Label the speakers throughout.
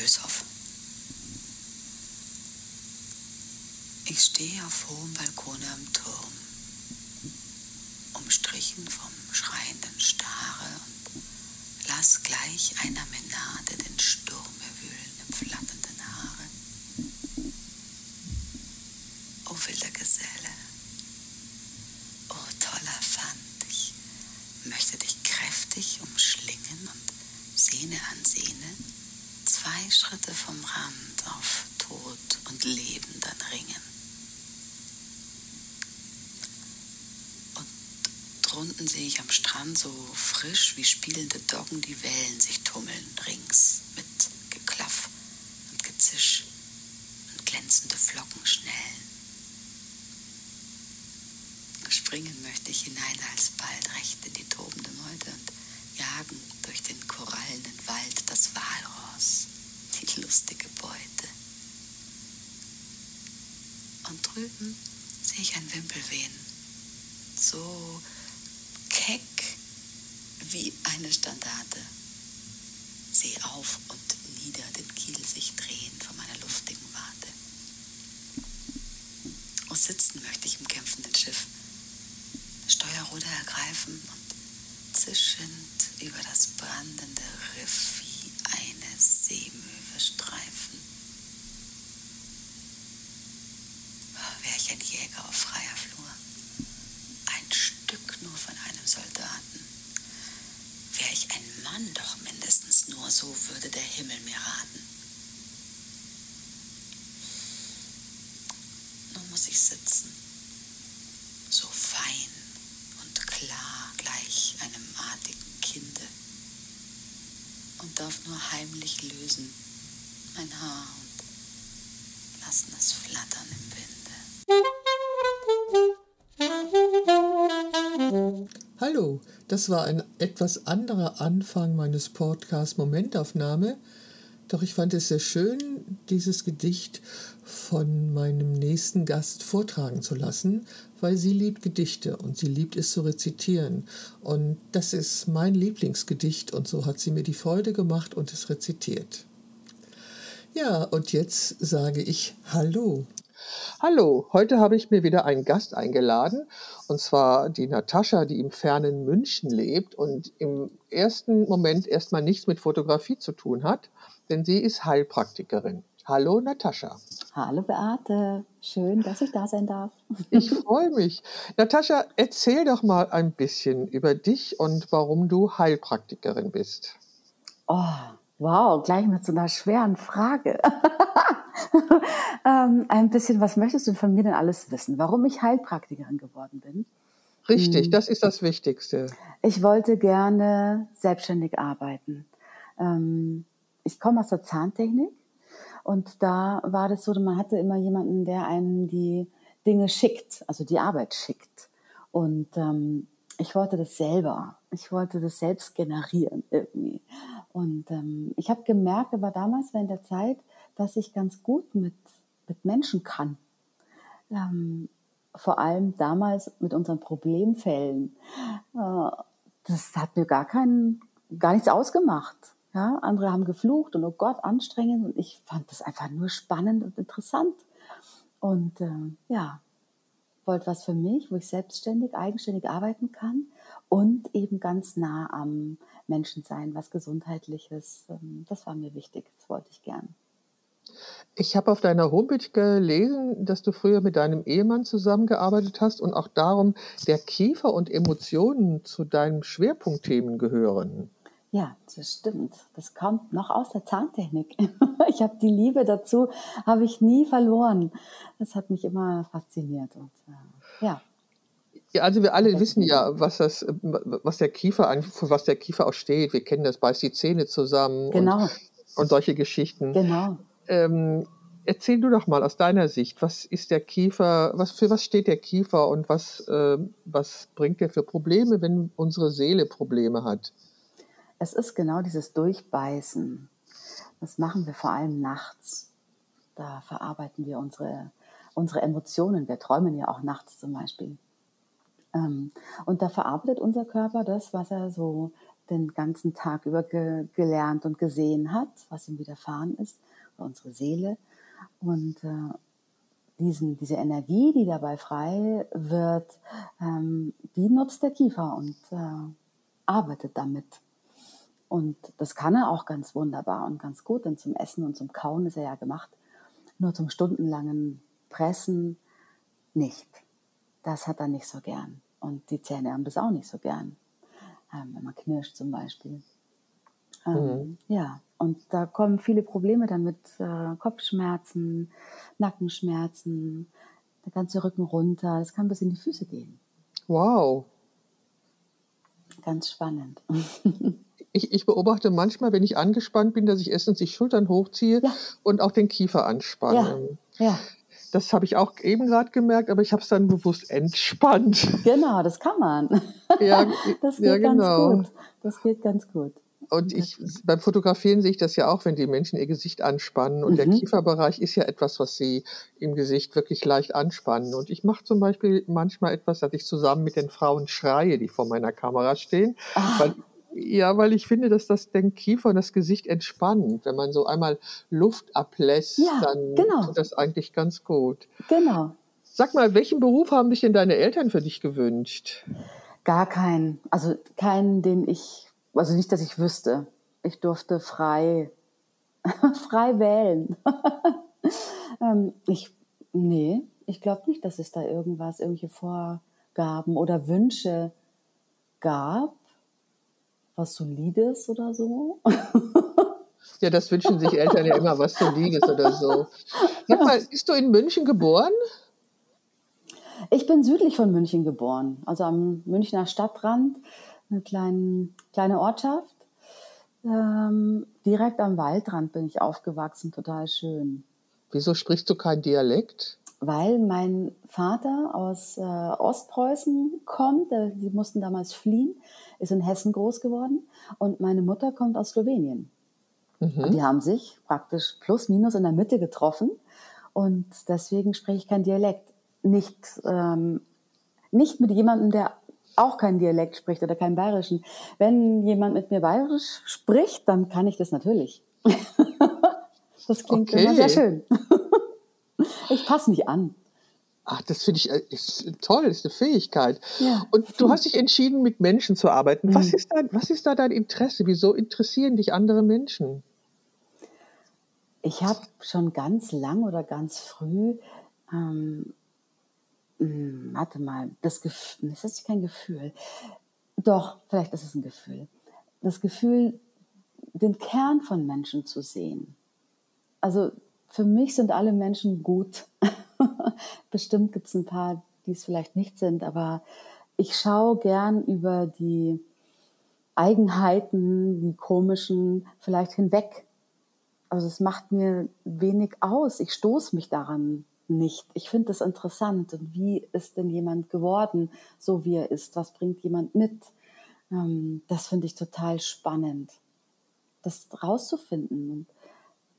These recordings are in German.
Speaker 1: Hülshoff. Ich stehe auf hohem Balkone am Turm, umstrichen vom schreienden Stare und lass gleich einer Menade den Sturm erwühlen im flatternden Haare. O wilder Geselle, o toller Pfand, ich möchte dich kräftig umschlingen und Sehne an Sehne zwei Schritte vom Rand auf Tod und Leben dann ringen. Drunten sehe ich am Strand so frisch wie spielende Doggen die Wellen sich tummeln rings mit Geklaff und Gezisch und glänzende Flocken schnellen. Springen möchte ich hinein alsbald recht in die tobende Meute und jagen durch den korallenen Wald das Walross, die lustige Beute. Und drüben sehe ich ein Wimpel wehen, so wie eine Standarte. Seh auf und nieder den Kiel sich drehen von meiner luftigen Warte. Und sitzen möchte ich im kämpfenden Schiff, Steuerruder ergreifen und zischend über das brandende Riff wie eine Seemöwe streifen. Wäre ich ein Jäger auf freier Flur, ein Stück nur von einem Soldaten. Wäre ich ein Mann, doch mindestens nur so würde der Himmel mir raten. Nun muss ich sitzen, so fein und klar gleich einem artigen Kinde. Und darf nur heimlich lösen mein Haar und lassen es flattern im
Speaker 2: Winde. Hallo, das war ein etwas anderer Anfang meines Podcasts Momentaufnahme, doch ich fand es sehr schön, dieses Gedicht von meinem nächsten Gast vortragen zu lassen, weil sie liebt Gedichte und sie liebt es zu rezitieren. Und das ist mein Lieblingsgedicht und so hat sie mir die Freude gemacht und es rezitiert. Ja, und jetzt sage ich Hallo. Hallo, heute habe ich mir wieder einen Gast eingeladen, und zwar die Natascha, die im fernen München lebt und im ersten Moment erstmal nichts mit Fotografie zu tun hat, denn sie ist Heilpraktikerin. Hallo Natascha.
Speaker 3: Hallo Beate, schön, dass ich da sein darf.
Speaker 2: Ich freue mich. Natascha, erzähl doch mal ein bisschen über dich und warum du Heilpraktikerin bist.
Speaker 3: Oh, wow, gleich mit so einer schweren Frage. ähm, ein bisschen, was möchtest du von mir denn alles wissen? Warum ich Heilpraktikerin geworden bin?
Speaker 2: Richtig, hm. das ist das Wichtigste.
Speaker 3: Ich wollte gerne selbstständig arbeiten. Ähm, ich komme aus der Zahntechnik und da war das so, man hatte immer jemanden, der einem die Dinge schickt, also die Arbeit schickt. Und ähm, ich wollte das selber. Ich wollte das selbst generieren irgendwie. Und ähm, ich habe gemerkt, aber damals während der Zeit, dass ich ganz gut mit, mit Menschen kann. Ähm, vor allem damals mit unseren Problemfällen. Äh, das hat mir gar keinen, gar nichts ausgemacht. Ja, andere haben geflucht und oh Gott, anstrengend. Und ich fand das einfach nur spannend und interessant. Und äh, ja, wollte was für mich, wo ich selbstständig, eigenständig arbeiten kann und eben ganz nah am Menschen sein, was Gesundheitliches. Ähm, das war mir wichtig, das wollte ich gern.
Speaker 2: Ich habe auf deiner Homepage gelesen, dass du früher mit deinem Ehemann zusammengearbeitet hast und auch darum, der Kiefer und Emotionen zu deinen Schwerpunktthemen gehören.
Speaker 3: Ja, das stimmt. Das kommt noch aus der Zahntechnik. Ich habe die Liebe dazu, habe ich nie verloren. Das hat mich immer fasziniert. Und, äh, ja.
Speaker 2: Ja, also wir alle wissen ja, was das, was der Kiefer, für was der Kiefer auch steht. Wir kennen das, beißt die Zähne zusammen
Speaker 3: genau.
Speaker 2: und, und solche Geschichten.
Speaker 3: Genau.
Speaker 2: Ähm, erzähl du doch mal aus deiner Sicht, was ist der Kiefer, was, für was steht der Kiefer und was, äh, was bringt er für Probleme, wenn unsere Seele Probleme hat?
Speaker 3: Es ist genau dieses Durchbeißen. Das machen wir vor allem nachts. Da verarbeiten wir unsere, unsere Emotionen. Wir träumen ja auch nachts zum Beispiel. Ähm, und da verarbeitet unser Körper das, was er so den ganzen Tag über ge gelernt und gesehen hat, was ihm widerfahren ist, unsere Seele. Und äh, diesen, diese Energie, die dabei frei wird, ähm, die nutzt der Kiefer und äh, arbeitet damit. Und das kann er auch ganz wunderbar und ganz gut, denn zum Essen und zum Kauen ist er ja gemacht. Nur zum stundenlangen Pressen nicht. Das hat er nicht so gern. Und die Zähne haben das auch nicht so gern, ähm, wenn man knirscht zum Beispiel. Ähm, mhm. Ja, und da kommen viele Probleme dann mit äh, Kopfschmerzen, Nackenschmerzen, der ganze Rücken runter. Das kann bis in die Füße gehen.
Speaker 2: Wow.
Speaker 3: Ganz spannend.
Speaker 2: Ich, ich, beobachte manchmal, wenn ich angespannt bin, dass ich erstens die Schultern hochziehe ja. und auch den Kiefer anspanne. Ja. ja. Das habe ich auch eben gerade gemerkt, aber ich habe es dann bewusst entspannt.
Speaker 3: Genau, das kann man. Ja, das geht ja, genau. ganz gut. Das geht ganz gut.
Speaker 2: Und ich, beim Fotografieren sehe ich das ja auch, wenn die Menschen ihr Gesicht anspannen. Und mhm. der Kieferbereich ist ja etwas, was sie im Gesicht wirklich leicht anspannen. Und ich mache zum Beispiel manchmal etwas, dass ich zusammen mit den Frauen schreie, die vor meiner Kamera stehen. Ah. Weil, ja, weil ich finde, dass das den Kiefer und das Gesicht entspannt. Wenn man so einmal Luft ablässt, ja, dann genau. tut das eigentlich ganz gut.
Speaker 3: Genau.
Speaker 2: Sag mal, welchen Beruf haben sich denn deine Eltern für dich gewünscht?
Speaker 3: Gar keinen. Also keinen, den ich also nicht, dass ich wüsste. Ich durfte frei, frei wählen. ähm, ich, nee, ich glaube nicht, dass es da irgendwas, irgendwelche Vorgaben oder Wünsche gab, was Solides oder so.
Speaker 2: ja, das wünschen sich Eltern ja immer, was Solides oder so. Sag mal, bist du in München geboren?
Speaker 3: Ich bin südlich von München geboren, also am Münchner Stadtrand eine kleine, kleine Ortschaft. Ähm, direkt am Waldrand bin ich aufgewachsen, total schön.
Speaker 2: Wieso sprichst du kein Dialekt?
Speaker 3: Weil mein Vater aus äh, Ostpreußen kommt, äh, die mussten damals fliehen, ist in Hessen groß geworden und meine Mutter kommt aus Slowenien. Mhm. Die haben sich praktisch plus minus in der Mitte getroffen und deswegen spreche ich kein Dialekt. Nicht, ähm, nicht mit jemandem, der auch keinen Dialekt spricht oder keinen Bayerischen. Wenn jemand mit mir Bayerisch spricht, dann kann ich das natürlich. das klingt okay. immer sehr schön. ich passe mich an.
Speaker 2: Ach, das finde ich äh, ist toll, ist eine Fähigkeit. Ja. Und du hast dich entschieden, mit Menschen zu arbeiten. Mhm. Was, ist da, was ist da dein Interesse? Wieso interessieren dich andere Menschen?
Speaker 3: Ich habe schon ganz lang oder ganz früh ähm, hm, warte mal, das Gefühl, das ist kein Gefühl. Doch, vielleicht ist es ein Gefühl. Das Gefühl, den Kern von Menschen zu sehen. Also für mich sind alle Menschen gut. Bestimmt gibt es ein paar, die es vielleicht nicht sind, aber ich schaue gern über die Eigenheiten, die komischen, vielleicht hinweg. Also es macht mir wenig aus. Ich stoße mich daran nicht. Ich finde das interessant. Und wie ist denn jemand geworden, so wie er ist? Was bringt jemand mit? Ähm, das finde ich total spannend, das rauszufinden und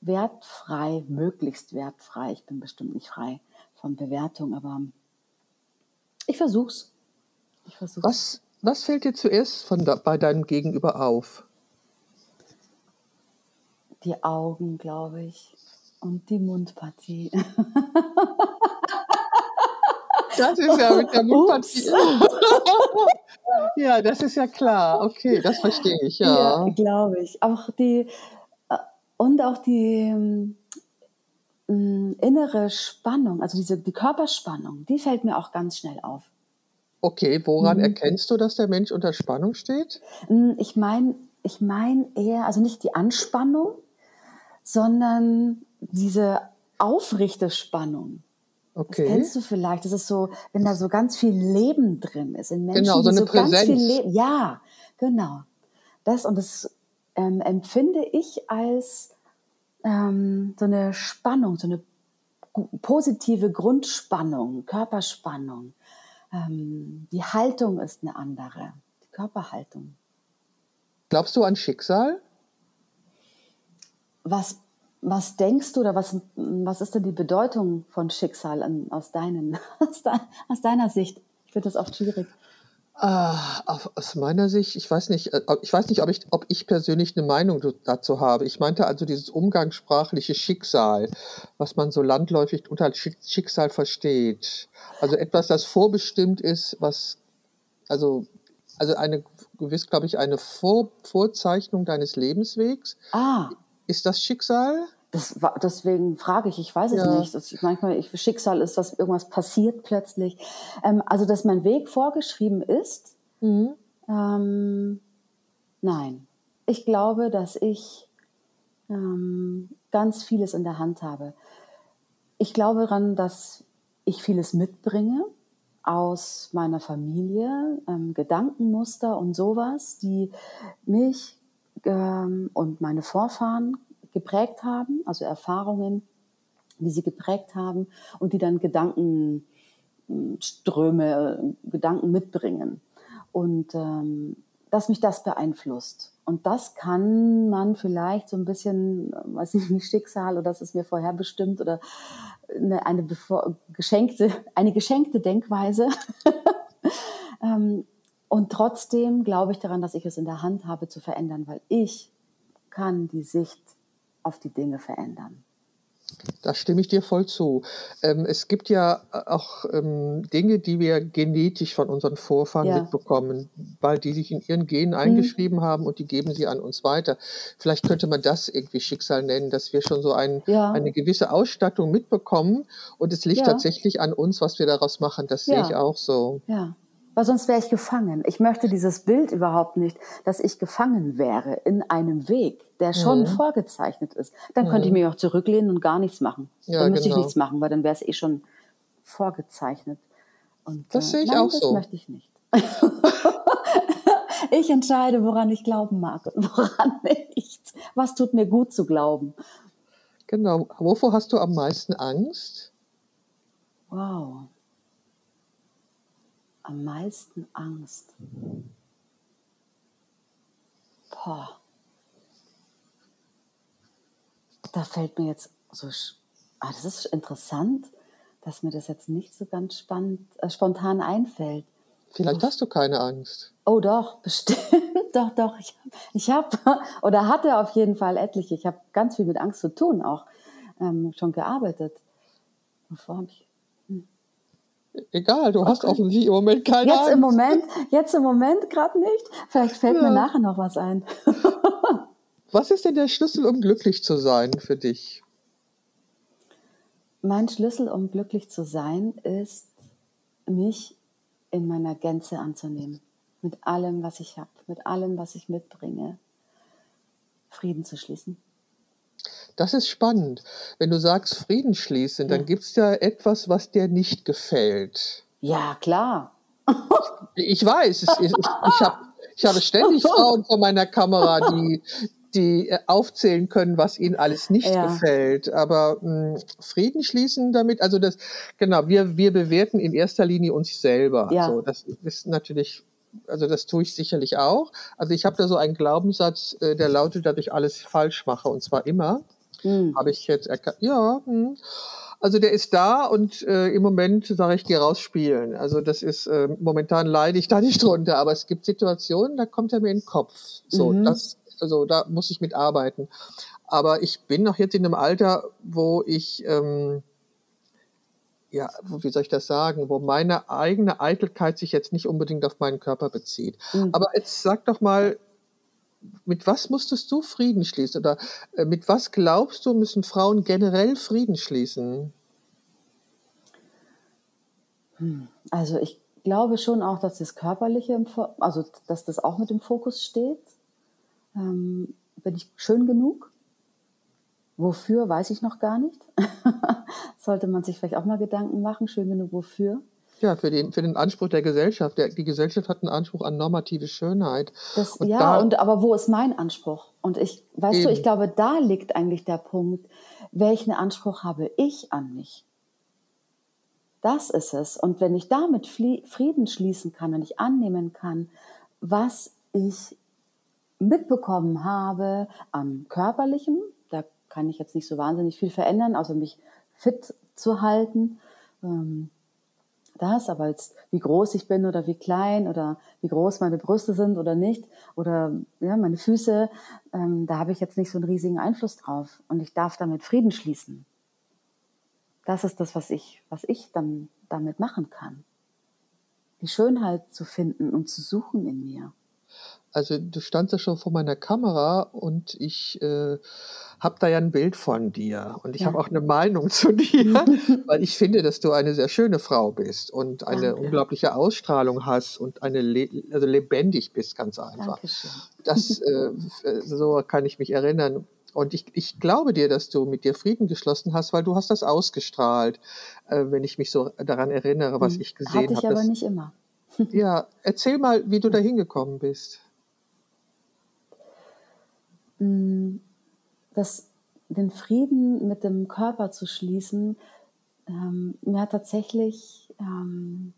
Speaker 3: wertfrei, möglichst wertfrei. Ich bin bestimmt nicht frei von Bewertung, aber ich versuch's.
Speaker 2: Ich versuch's. Was, was fällt dir zuerst von da, bei deinem Gegenüber auf?
Speaker 3: Die Augen, glaube ich und die Mundpartie.
Speaker 2: Das ist ja mit der Mundpartie. ja, das ist ja klar. Okay, das verstehe ich, ja.
Speaker 3: Ja, glaube ich. Auch die äh, und auch die äh, innere Spannung, also diese die Körperspannung, die fällt mir auch ganz schnell auf.
Speaker 2: Okay, woran mhm. erkennst du, dass der Mensch unter Spannung steht?
Speaker 3: Hm, ich meine, ich meine eher, also nicht die Anspannung, sondern diese aufrichte Spannung. Okay. Das kennst du vielleicht. Das ist so, wenn da so ganz viel Leben drin ist in Menschen,
Speaker 2: genau, so eine so Präsenz. ganz viel
Speaker 3: Leben. Ja, genau. Das und das ähm, empfinde ich als ähm, so eine Spannung, so eine positive Grundspannung, Körperspannung. Ähm, die Haltung ist eine andere, die Körperhaltung.
Speaker 2: Glaubst du an Schicksal?
Speaker 3: Was was denkst du oder was, was ist denn die Bedeutung von Schicksal an, aus, deinen, aus, de, aus deiner Sicht? Ich finde das oft schwierig.
Speaker 2: Ah, aus meiner Sicht, ich weiß nicht, äh, ich weiß nicht, ob ich, ob ich persönlich eine Meinung dazu habe. Ich meinte also dieses umgangssprachliche Schicksal, was man so landläufig unter Schicksal versteht. Also etwas, das vorbestimmt ist, was, also, also eine gewiss, glaube ich, eine Vor Vorzeichnung deines Lebenswegs.
Speaker 3: Ah.
Speaker 2: Ist das Schicksal?
Speaker 3: Das war, deswegen frage ich, ich weiß es ja. nicht. Das, manchmal, ich, Schicksal ist, dass irgendwas passiert plötzlich. Ähm, also, dass mein Weg vorgeschrieben ist, mhm. ähm, nein. Ich glaube, dass ich ähm, ganz vieles in der Hand habe. Ich glaube daran, dass ich vieles mitbringe aus meiner Familie, ähm, Gedankenmuster und sowas, die mich ähm, und meine Vorfahren geprägt haben, also Erfahrungen, die sie geprägt haben und die dann Gedankenströme, Gedanken mitbringen. Und ähm, dass mich das beeinflusst. Und das kann man vielleicht so ein bisschen, weiß ich nicht, Schicksal oder das ist mir vorherbestimmt oder eine, eine geschenkte, eine geschenkte Denkweise. ähm, und trotzdem glaube ich daran, dass ich es in der Hand habe zu verändern, weil ich kann die Sicht auf die Dinge verändern.
Speaker 2: Da stimme ich dir voll zu. Ähm, es gibt ja auch ähm, Dinge, die wir genetisch von unseren Vorfahren ja. mitbekommen, weil die sich in ihren Genen mhm. eingeschrieben mhm. haben und die geben sie an uns weiter. Vielleicht könnte man das irgendwie Schicksal nennen, dass wir schon so ein, ja. eine gewisse Ausstattung mitbekommen und es liegt ja. tatsächlich an uns, was wir daraus machen. Das sehe ich auch so.
Speaker 3: Ja weil sonst wäre ich gefangen. Ich möchte dieses Bild überhaupt nicht, dass ich gefangen wäre in einem Weg, der schon mhm. vorgezeichnet ist. Dann mhm. könnte ich mhm. mich auch zurücklehnen und gar nichts machen. Ja, dann müsste genau. ich nichts machen, weil dann wäre es eh schon vorgezeichnet. Und,
Speaker 2: das äh, sehe ich nein, auch das so.
Speaker 3: Das möchte ich nicht. ich entscheide, woran ich glauben mag und woran nicht. Was tut mir gut zu glauben?
Speaker 2: Genau. Wovor hast du am meisten Angst?
Speaker 3: Wow am meisten Angst? Boah. Da fällt mir jetzt so, ah, das ist interessant, dass mir das jetzt nicht so ganz spannend, äh, spontan einfällt.
Speaker 2: Vielleicht hast du keine Angst.
Speaker 3: Oh doch, bestimmt. doch, doch. Ich, ich habe oder hatte auf jeden Fall etliche. Ich habe ganz viel mit Angst zu tun, auch ähm, schon gearbeitet. Wovor habe ich
Speaker 2: Egal, du hast offensichtlich im Moment keine
Speaker 3: jetzt
Speaker 2: Angst.
Speaker 3: Im Moment, jetzt im Moment gerade nicht. Vielleicht fällt ja. mir nachher noch was ein.
Speaker 2: was ist denn der Schlüssel, um glücklich zu sein für dich?
Speaker 3: Mein Schlüssel, um glücklich zu sein, ist, mich in meiner Gänze anzunehmen. Mit allem, was ich habe, mit allem, was ich mitbringe. Frieden zu schließen.
Speaker 2: Das ist spannend. Wenn du sagst Frieden schließen, dann gibt es ja etwas, was dir nicht gefällt.
Speaker 3: Ja, klar.
Speaker 2: Ich weiß, ich, ich, ich, hab, ich habe ständig Frauen vor meiner Kamera, die, die äh, aufzählen können, was ihnen alles nicht ja. gefällt. Aber mh, hm, Frieden schließen damit, also das, genau, wir, wir bewerten in erster Linie uns selber. Ja. So, das ist natürlich also das tue ich sicherlich auch. Also ich habe da so einen Glaubenssatz, äh, der lautet, dass ich alles falsch mache und zwar immer. Mhm. Habe ich jetzt erkannt. Ja. Mh. Also der ist da und äh, im Moment sage ich, geh raus spielen. Also das ist äh, momentan leide ich da nicht drunter, aber es gibt Situationen, da kommt er mir in den Kopf. So, mhm. das, also da muss ich mit arbeiten. Aber ich bin noch jetzt in einem Alter, wo ich ähm, ja, wie soll ich das sagen, wo meine eigene Eitelkeit sich jetzt nicht unbedingt auf meinen Körper bezieht. Mhm. Aber jetzt sag doch mal, mit was musstest du Frieden schließen? Oder äh, mit was glaubst du, müssen Frauen generell Frieden schließen?
Speaker 3: Hm, also ich glaube schon auch, dass das Körperliche, im also dass das auch mit im Fokus steht. Ähm, bin ich schön genug? Wofür, weiß ich noch gar nicht. Sollte man sich vielleicht auch mal Gedanken machen, schön genug wofür.
Speaker 2: Ja, für den, für den Anspruch der Gesellschaft. Der, die Gesellschaft hat einen Anspruch an normative Schönheit.
Speaker 3: Das, und ja, da, und aber wo ist mein Anspruch? Und ich, weißt eben. du, ich glaube, da liegt eigentlich der Punkt, welchen Anspruch habe ich an mich? Das ist es. Und wenn ich damit Frieden schließen kann und ich annehmen kann, was ich mitbekommen habe am körperlichen, kann ich jetzt nicht so wahnsinnig viel verändern, außer mich fit zu halten. Ähm, das, aber jetzt, wie groß ich bin oder wie klein oder wie groß meine Brüste sind oder nicht oder ja, meine Füße, ähm, da habe ich jetzt nicht so einen riesigen Einfluss drauf und ich darf damit Frieden schließen. Das ist das, was ich, was ich dann damit machen kann. Die Schönheit zu finden und zu suchen in mir.
Speaker 2: Also du standst ja schon vor meiner Kamera und ich äh, habe da ja ein Bild von dir und ich ja. habe auch eine Meinung zu dir, weil ich finde, dass du eine sehr schöne Frau bist und eine Danke. unglaubliche Ausstrahlung hast und eine le also lebendig bist ganz einfach. Dankeschön. Das äh, so kann ich mich erinnern. Und ich, ich glaube dir, dass du mit dir Frieden geschlossen hast, weil du hast das ausgestrahlt, äh, wenn ich mich so daran erinnere, was hm. ich gesehen habe. Hatte
Speaker 3: ich hab, aber nicht immer.
Speaker 2: ja, erzähl mal, wie du da hingekommen bist.
Speaker 3: Hm, das, den Frieden mit dem Körper zu schließen, ähm, mir hat tatsächlich ähm,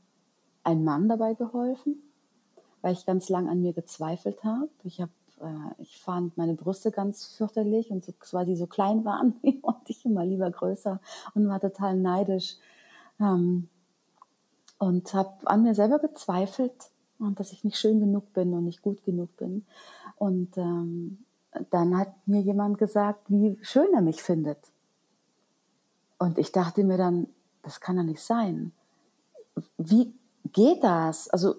Speaker 3: ein Mann dabei geholfen, weil ich ganz lang an mir gezweifelt habe. Ich habe äh, ich fand meine Brüste ganz fürchterlich und so, weil die so klein waren, und ich immer lieber größer und war total neidisch. Ähm, und habe an mir selber gezweifelt und dass ich nicht schön genug bin und nicht gut genug bin. Und ähm, dann hat mir jemand gesagt, wie schön er mich findet. Und ich dachte mir dann, das kann ja nicht sein. Wie geht das? Also,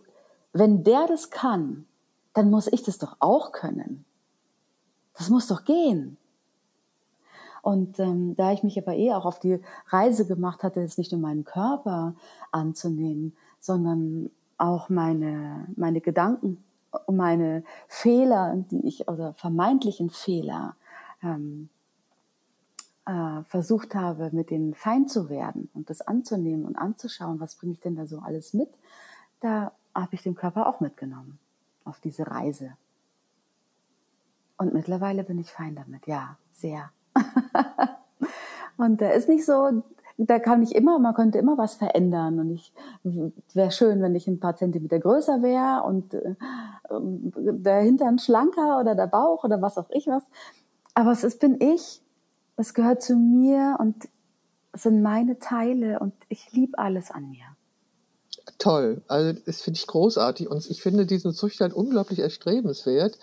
Speaker 3: wenn der das kann, dann muss ich das doch auch können. Das muss doch gehen. Und ähm, da ich mich aber eh auch auf die Reise gemacht hatte, jetzt nicht nur meinen Körper anzunehmen, sondern auch meine, meine Gedanken meine Fehler, die ich, oder vermeintlichen Fehler, ähm, äh, versucht habe, mit denen fein zu werden und das anzunehmen und anzuschauen, was bringe ich denn da so alles mit, da habe ich den Körper auch mitgenommen auf diese Reise. Und mittlerweile bin ich fein damit, ja, sehr. und da ist nicht so, da kann ich immer, man könnte immer was verändern. Und ich wäre schön, wenn ich ein paar Zentimeter größer wäre und äh, der Hintern schlanker oder der Bauch oder was auch ich was. Aber es ist, bin ich. Es gehört zu mir und es sind meine Teile und ich liebe alles an mir
Speaker 2: toll. Also das finde ich großartig und ich finde diesen Zustand unglaublich erstrebenswert.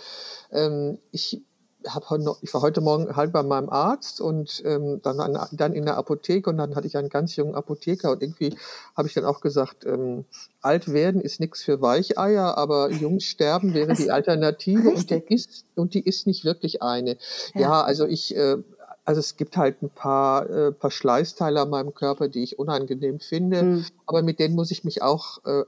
Speaker 2: Ähm, ich habe ich war heute Morgen halt bei meinem Arzt und ähm, dann, an, dann in der Apotheke und dann hatte ich einen ganz jungen Apotheker und irgendwie habe ich dann auch gesagt, ähm, alt werden ist nichts für Weicheier, aber jung sterben wäre die Alternative und die ist und die ist nicht wirklich eine. Ja, ja also ich äh, also es gibt halt ein paar äh, Verschleißteile an meinem Körper, die ich unangenehm finde, mhm. aber mit denen muss ich mich auch, äh,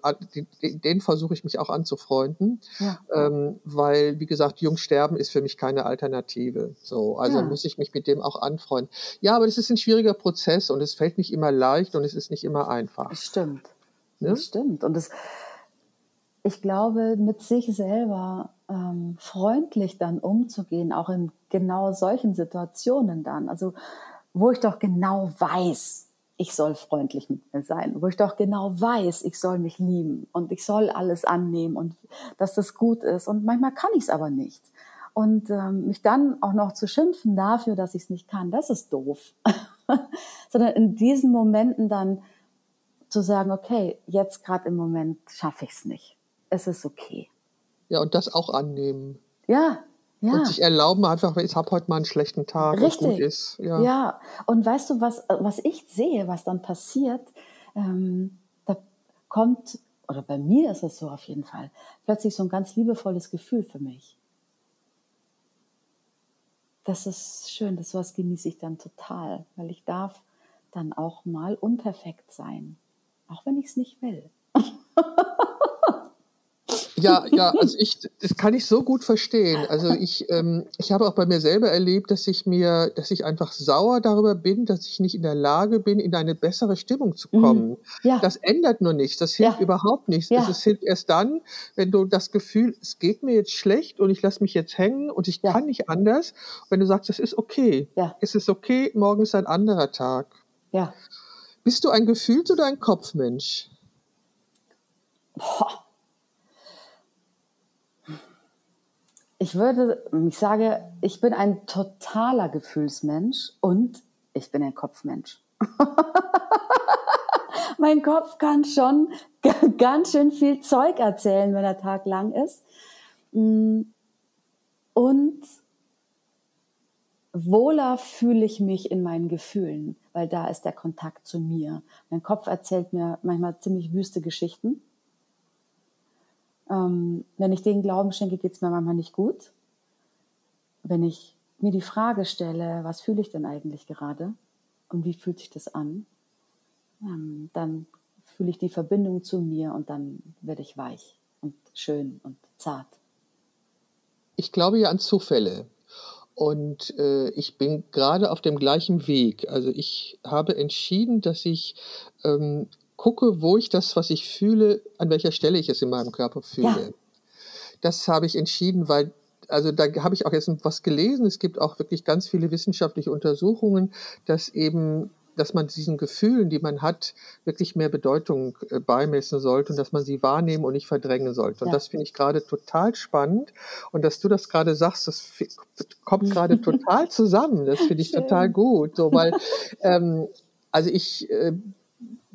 Speaker 2: denen versuche ich mich auch anzufreunden, ja. ähm, weil wie gesagt, jung sterben ist für mich keine Alternative. So, also ja. muss ich mich mit dem auch anfreunden. Ja, aber das ist ein schwieriger Prozess und es fällt nicht immer leicht und es ist nicht immer einfach.
Speaker 3: Das stimmt. Ne? Das stimmt. Und das, ich glaube, mit sich selber ähm, freundlich dann umzugehen, auch in genau solchen Situationen dann. Also wo ich doch genau weiß, ich soll freundlich mit mir sein, wo ich doch genau weiß, ich soll mich lieben und ich soll alles annehmen und dass das gut ist. Und manchmal kann ich es aber nicht. Und ähm, mich dann auch noch zu schimpfen dafür, dass ich es nicht kann, das ist doof. Sondern in diesen Momenten dann zu sagen, okay, jetzt gerade im Moment schaffe ich es nicht. Es ist okay.
Speaker 2: Ja, und das auch annehmen.
Speaker 3: Ja, ja.
Speaker 2: Und sich erlauben einfach, ich habe heute mal einen schlechten Tag.
Speaker 3: Richtig. Gut ist. Ja. ja, und weißt du, was, was ich sehe, was dann passiert? Ähm, da kommt, oder bei mir ist es so auf jeden Fall, plötzlich so ein ganz liebevolles Gefühl für mich. Das ist schön, das was genieße ich dann total, weil ich darf dann auch mal unperfekt sein, auch wenn ich es nicht will.
Speaker 2: Ja, ja, also ich, das kann ich so gut verstehen. Also ich, ähm, ich habe auch bei mir selber erlebt, dass ich mir, dass ich einfach sauer darüber bin, dass ich nicht in der Lage bin, in eine bessere Stimmung zu mhm. kommen. Ja. Das ändert nur nichts, das hilft ja. überhaupt nichts. Ja. Also es hilft erst dann, wenn du das Gefühl, es geht mir jetzt schlecht und ich lasse mich jetzt hängen und ich kann nicht anders. wenn du sagst, es ist okay, ja. es ist okay, morgen ist ein anderer Tag. Ja. Bist du ein Gefühls- oder ein Kopfmensch?
Speaker 3: Boah. Ich würde, ich sage, ich bin ein totaler Gefühlsmensch und ich bin ein Kopfmensch. mein Kopf kann schon ganz schön viel Zeug erzählen, wenn der Tag lang ist. Mm. Und wohler fühle ich mich in meinen Gefühlen, weil da ist der Kontakt zu mir. Mein Kopf erzählt mir manchmal ziemlich wüste Geschichten. Ähm, wenn ich den Glauben schenke, geht es mir manchmal nicht gut. Wenn ich mir die Frage stelle, was fühle ich denn eigentlich gerade und wie fühlt sich das an, ähm, dann fühle ich die Verbindung zu mir und dann werde ich weich und schön und zart.
Speaker 2: Ich glaube ja an Zufälle. Und äh, ich bin gerade auf dem gleichen Weg. Also ich habe entschieden, dass ich ähm, gucke, wo ich das, was ich fühle, an welcher Stelle ich es in meinem Körper fühle. Ja. Das habe ich entschieden, weil also da habe ich auch jetzt was gelesen. Es gibt auch wirklich ganz viele wissenschaftliche Untersuchungen, dass eben dass man diesen Gefühlen, die man hat, wirklich mehr Bedeutung äh, beimessen sollte und dass man sie wahrnehmen und nicht verdrängen sollte. Und ja. das finde ich gerade total spannend. Und dass du das gerade sagst, das kommt gerade total zusammen. Das finde ich Schön. total gut. So, weil, ähm, also ich äh,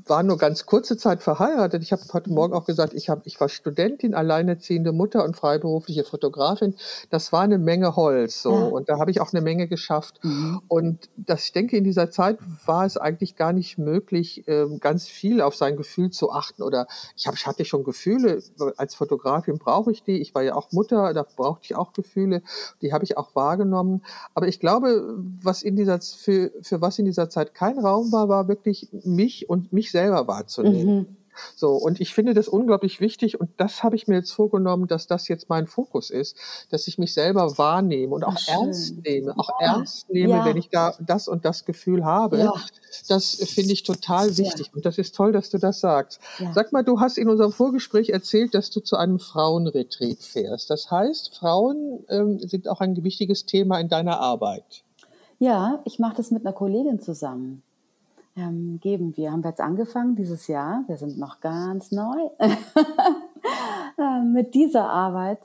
Speaker 2: war nur ganz kurze Zeit verheiratet. Ich habe heute Morgen auch gesagt, ich, hab, ich war Studentin, alleinerziehende Mutter und freiberufliche Fotografin. Das war eine Menge Holz so ja. und da habe ich auch eine Menge geschafft. Mhm. Und das, ich denke, in dieser Zeit war es eigentlich gar nicht möglich, ähm, ganz viel auf sein Gefühl zu achten. Oder ich, hab, ich hatte schon Gefühle, als Fotografin brauche ich die. Ich war ja auch Mutter, da brauchte ich auch Gefühle. Die habe ich auch wahrgenommen. Aber ich glaube, was in dieser, für, für was in dieser Zeit kein Raum war, war wirklich mich und mich selbst selber wahrzunehmen. Mhm. So, und ich finde das unglaublich wichtig und das habe ich mir jetzt vorgenommen, dass das jetzt mein Fokus ist, dass ich mich selber wahrnehme und auch Ach, ernst nehme, auch ja. ernst nehme, ja. wenn ich da das und das Gefühl habe. Ja. Das finde ich total wichtig und das ist toll, dass du das sagst. Sag mal, du hast in unserem Vorgespräch erzählt, dass du zu einem Frauenretreat fährst. Das heißt, Frauen ähm, sind auch ein wichtiges Thema in deiner Arbeit.
Speaker 3: Ja, ich mache das mit einer Kollegin zusammen ähm, geben wir. Haben wir jetzt angefangen dieses Jahr. Wir sind noch ganz neu äh, mit dieser Arbeit.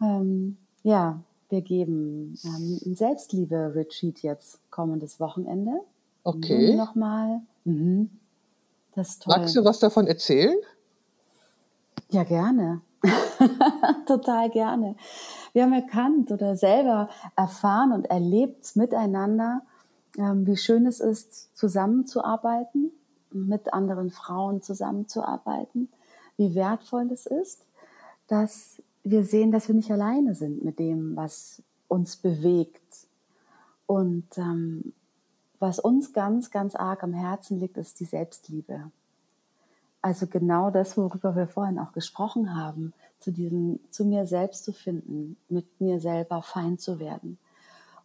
Speaker 3: Ähm, ja, wir geben ähm, ein Selbstliebe-Retreat jetzt kommendes Wochenende.
Speaker 2: Okay.
Speaker 3: Nochmal. Mhm.
Speaker 2: Das ist toll. Magst du was davon erzählen?
Speaker 3: Ja, gerne. Total gerne. Wir haben erkannt oder selber erfahren und erlebt miteinander, ähm, wie schön es ist, zusammenzuarbeiten, mit anderen Frauen zusammenzuarbeiten, wie wertvoll es ist, dass wir sehen, dass wir nicht alleine sind mit dem, was uns bewegt. Und ähm, was uns ganz, ganz arg am Herzen liegt, ist die Selbstliebe. Also genau das, worüber wir vorhin auch gesprochen haben, zu diesem, zu mir selbst zu finden, mit mir selber fein zu werden.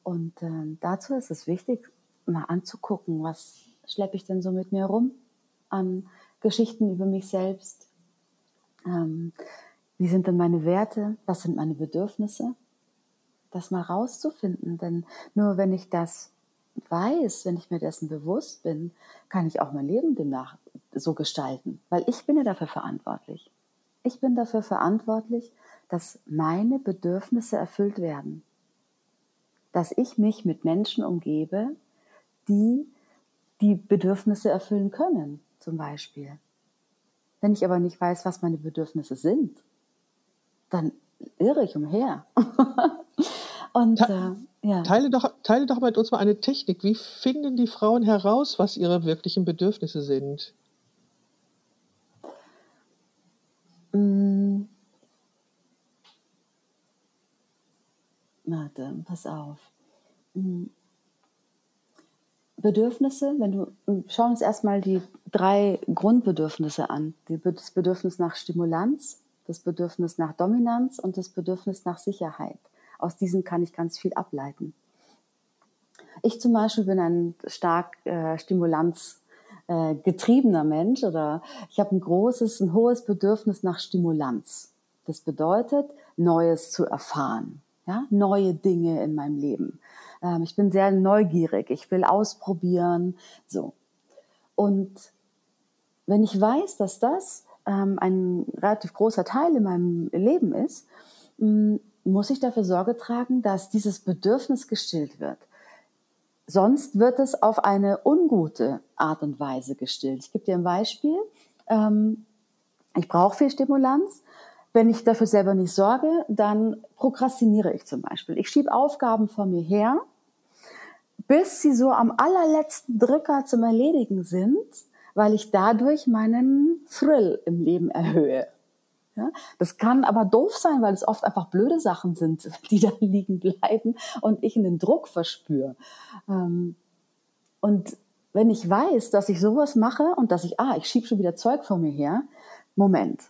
Speaker 3: Und äh, dazu ist es wichtig, mal anzugucken, was schleppe ich denn so mit mir rum an Geschichten über mich selbst. Ähm, wie sind denn meine Werte? Was sind meine Bedürfnisse? Das mal rauszufinden, denn nur wenn ich das weiß, wenn ich mir dessen bewusst bin, kann ich auch mein Leben demnach so gestalten, weil ich bin ja dafür verantwortlich. Ich bin dafür verantwortlich, dass meine Bedürfnisse erfüllt werden, dass ich mich mit Menschen umgebe, die die Bedürfnisse erfüllen können, zum Beispiel. Wenn ich aber nicht weiß, was meine Bedürfnisse sind, dann irre ich umher.
Speaker 2: Und äh, ja. Teile doch, teile doch mit uns mal eine Technik. Wie finden die Frauen heraus, was ihre wirklichen Bedürfnisse sind?
Speaker 3: Mm. Warte, pass auf. Mm. Bedürfnisse, wenn du schauen uns erstmal die drei Grundbedürfnisse an. Das Bedürfnis nach Stimulanz, das Bedürfnis nach Dominanz und das Bedürfnis nach Sicherheit. Aus diesen kann ich ganz viel ableiten. Ich zum Beispiel bin ein stark äh, Stimulanz äh, getriebener Mensch oder ich habe ein großes, ein hohes Bedürfnis nach Stimulanz. Das bedeutet, Neues zu erfahren, ja, neue Dinge in meinem Leben. Ähm, ich bin sehr neugierig, ich will ausprobieren, so. Und wenn ich weiß, dass das ähm, ein relativ großer Teil in meinem Leben ist, mm, muss ich dafür Sorge tragen, dass dieses Bedürfnis gestillt wird. sonst wird es auf eine ungute Art und Weise gestillt. Ich gebe dir ein Beispiel. Ähm, ich brauche viel Stimulanz. Wenn ich dafür selber nicht sorge, dann prokrastiniere ich zum Beispiel. Ich schiebe Aufgaben vor mir her, bis sie so am allerletzten Drücker zum Erledigen sind, weil ich dadurch meinen Thrill im Leben erhöhe. Ja, das kann aber doof sein, weil es oft einfach blöde Sachen sind, die da liegen bleiben und ich einen Druck verspüre. Ähm, und wenn ich weiß, dass ich sowas mache und dass ich, ah, ich schiebe schon wieder Zeug vor mir her, Moment,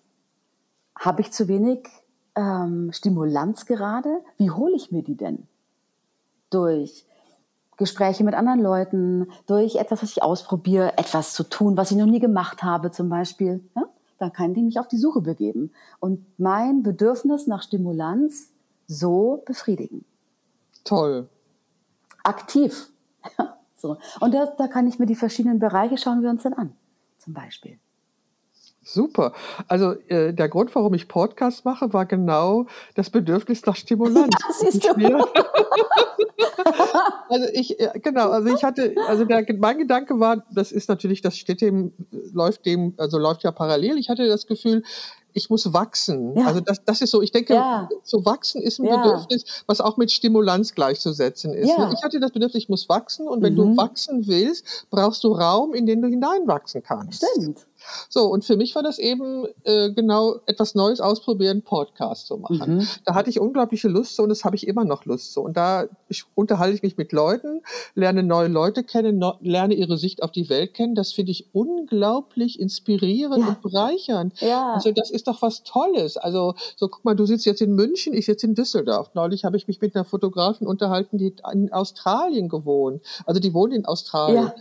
Speaker 3: habe ich zu wenig ähm, Stimulanz gerade? Wie hole ich mir die denn? Durch Gespräche mit anderen Leuten, durch etwas, was ich ausprobiere, etwas zu tun, was ich noch nie gemacht habe zum Beispiel. Ja? Dann kann ich mich auf die Suche begeben und mein Bedürfnis nach Stimulanz so befriedigen.
Speaker 2: Toll.
Speaker 3: Aktiv. so. Und da, da kann ich mir die verschiedenen Bereiche schauen wir uns dann an, zum Beispiel.
Speaker 2: Super. Also äh, der Grund, warum ich Podcast mache, war genau das Bedürfnis nach Stimulanz. Ja, siehst du. also ich äh, genau, also ich hatte, also der, mein Gedanke war, das ist natürlich, das steht dem, läuft dem, also läuft ja parallel. Ich hatte das Gefühl, ich muss wachsen. Ja. Also das, das ist so, ich denke, ja. zu wachsen ist ein ja. Bedürfnis, was auch mit Stimulanz gleichzusetzen ist. Ich hatte das Bedürfnis, ich muss wachsen und wenn mhm. du wachsen willst, brauchst du Raum, in den du hineinwachsen kannst.
Speaker 3: Stimmt.
Speaker 2: So, und für mich war das eben äh, genau etwas Neues ausprobieren, Podcast zu machen. Mhm. Da hatte ich unglaubliche Lust so und das habe ich immer noch Lust so. Und da ich, unterhalte ich mich mit Leuten, lerne neue Leute kennen, no, lerne ihre Sicht auf die Welt kennen. Das finde ich unglaublich inspirierend ja. und bereichernd. Ja. Also das ist doch was Tolles. Also so guck mal, du sitzt jetzt in München, ich sitze in Düsseldorf. Neulich habe ich mich mit einer Fotografin unterhalten, die in Australien gewohnt. Also die wohnt in Australien. Ja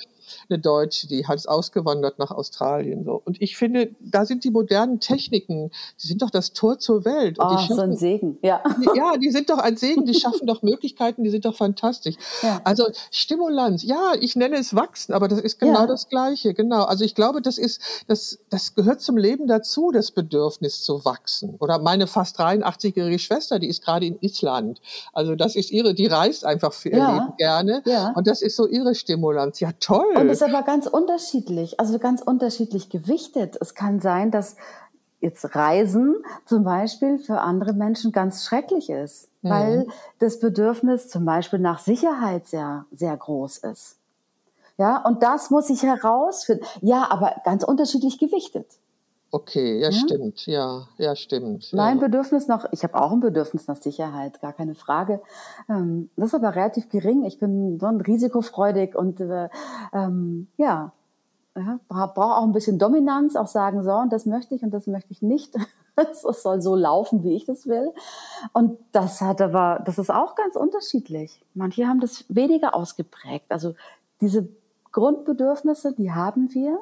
Speaker 2: eine Deutsche, die hat es ausgewandert nach Australien. So. Und ich finde, da sind die modernen Techniken, die sind doch das Tor zur Welt.
Speaker 3: Und
Speaker 2: oh,
Speaker 3: so ein Segen, ja.
Speaker 2: Ja, die sind doch ein Segen, die schaffen doch Möglichkeiten, die sind doch fantastisch. Ja. Also Stimulanz, ja, ich nenne es Wachsen, aber das ist genau ja. das Gleiche, genau. Also ich glaube, das ist, das, das gehört zum Leben dazu, das Bedürfnis zu wachsen. Oder meine fast 83-jährige Schwester, die ist gerade in Island. Also das ist ihre, die reist einfach für ihr ja. Leben gerne. Ja. Und das ist so ihre Stimulanz. Ja, toll.
Speaker 3: Und ist aber ganz unterschiedlich, also ganz unterschiedlich gewichtet. Es kann sein, dass jetzt Reisen zum Beispiel für andere Menschen ganz schrecklich ist, mhm. weil das Bedürfnis zum Beispiel nach Sicherheit sehr, sehr groß ist. Ja, und das muss ich herausfinden. Ja, aber ganz unterschiedlich gewichtet.
Speaker 2: Okay, ja, ja, stimmt, ja, ja, stimmt.
Speaker 3: Mein
Speaker 2: ja.
Speaker 3: Bedürfnis nach, ich habe auch ein Bedürfnis nach Sicherheit, gar keine Frage. Ähm, das ist aber relativ gering. Ich bin so risikofreudig und äh, ähm, ja, ja brauche auch ein bisschen Dominanz, auch sagen, so, und das möchte ich und das möchte ich nicht. Es soll so laufen, wie ich das will. Und das hat aber, das ist auch ganz unterschiedlich. Manche haben das weniger ausgeprägt. Also diese Grundbedürfnisse, die haben wir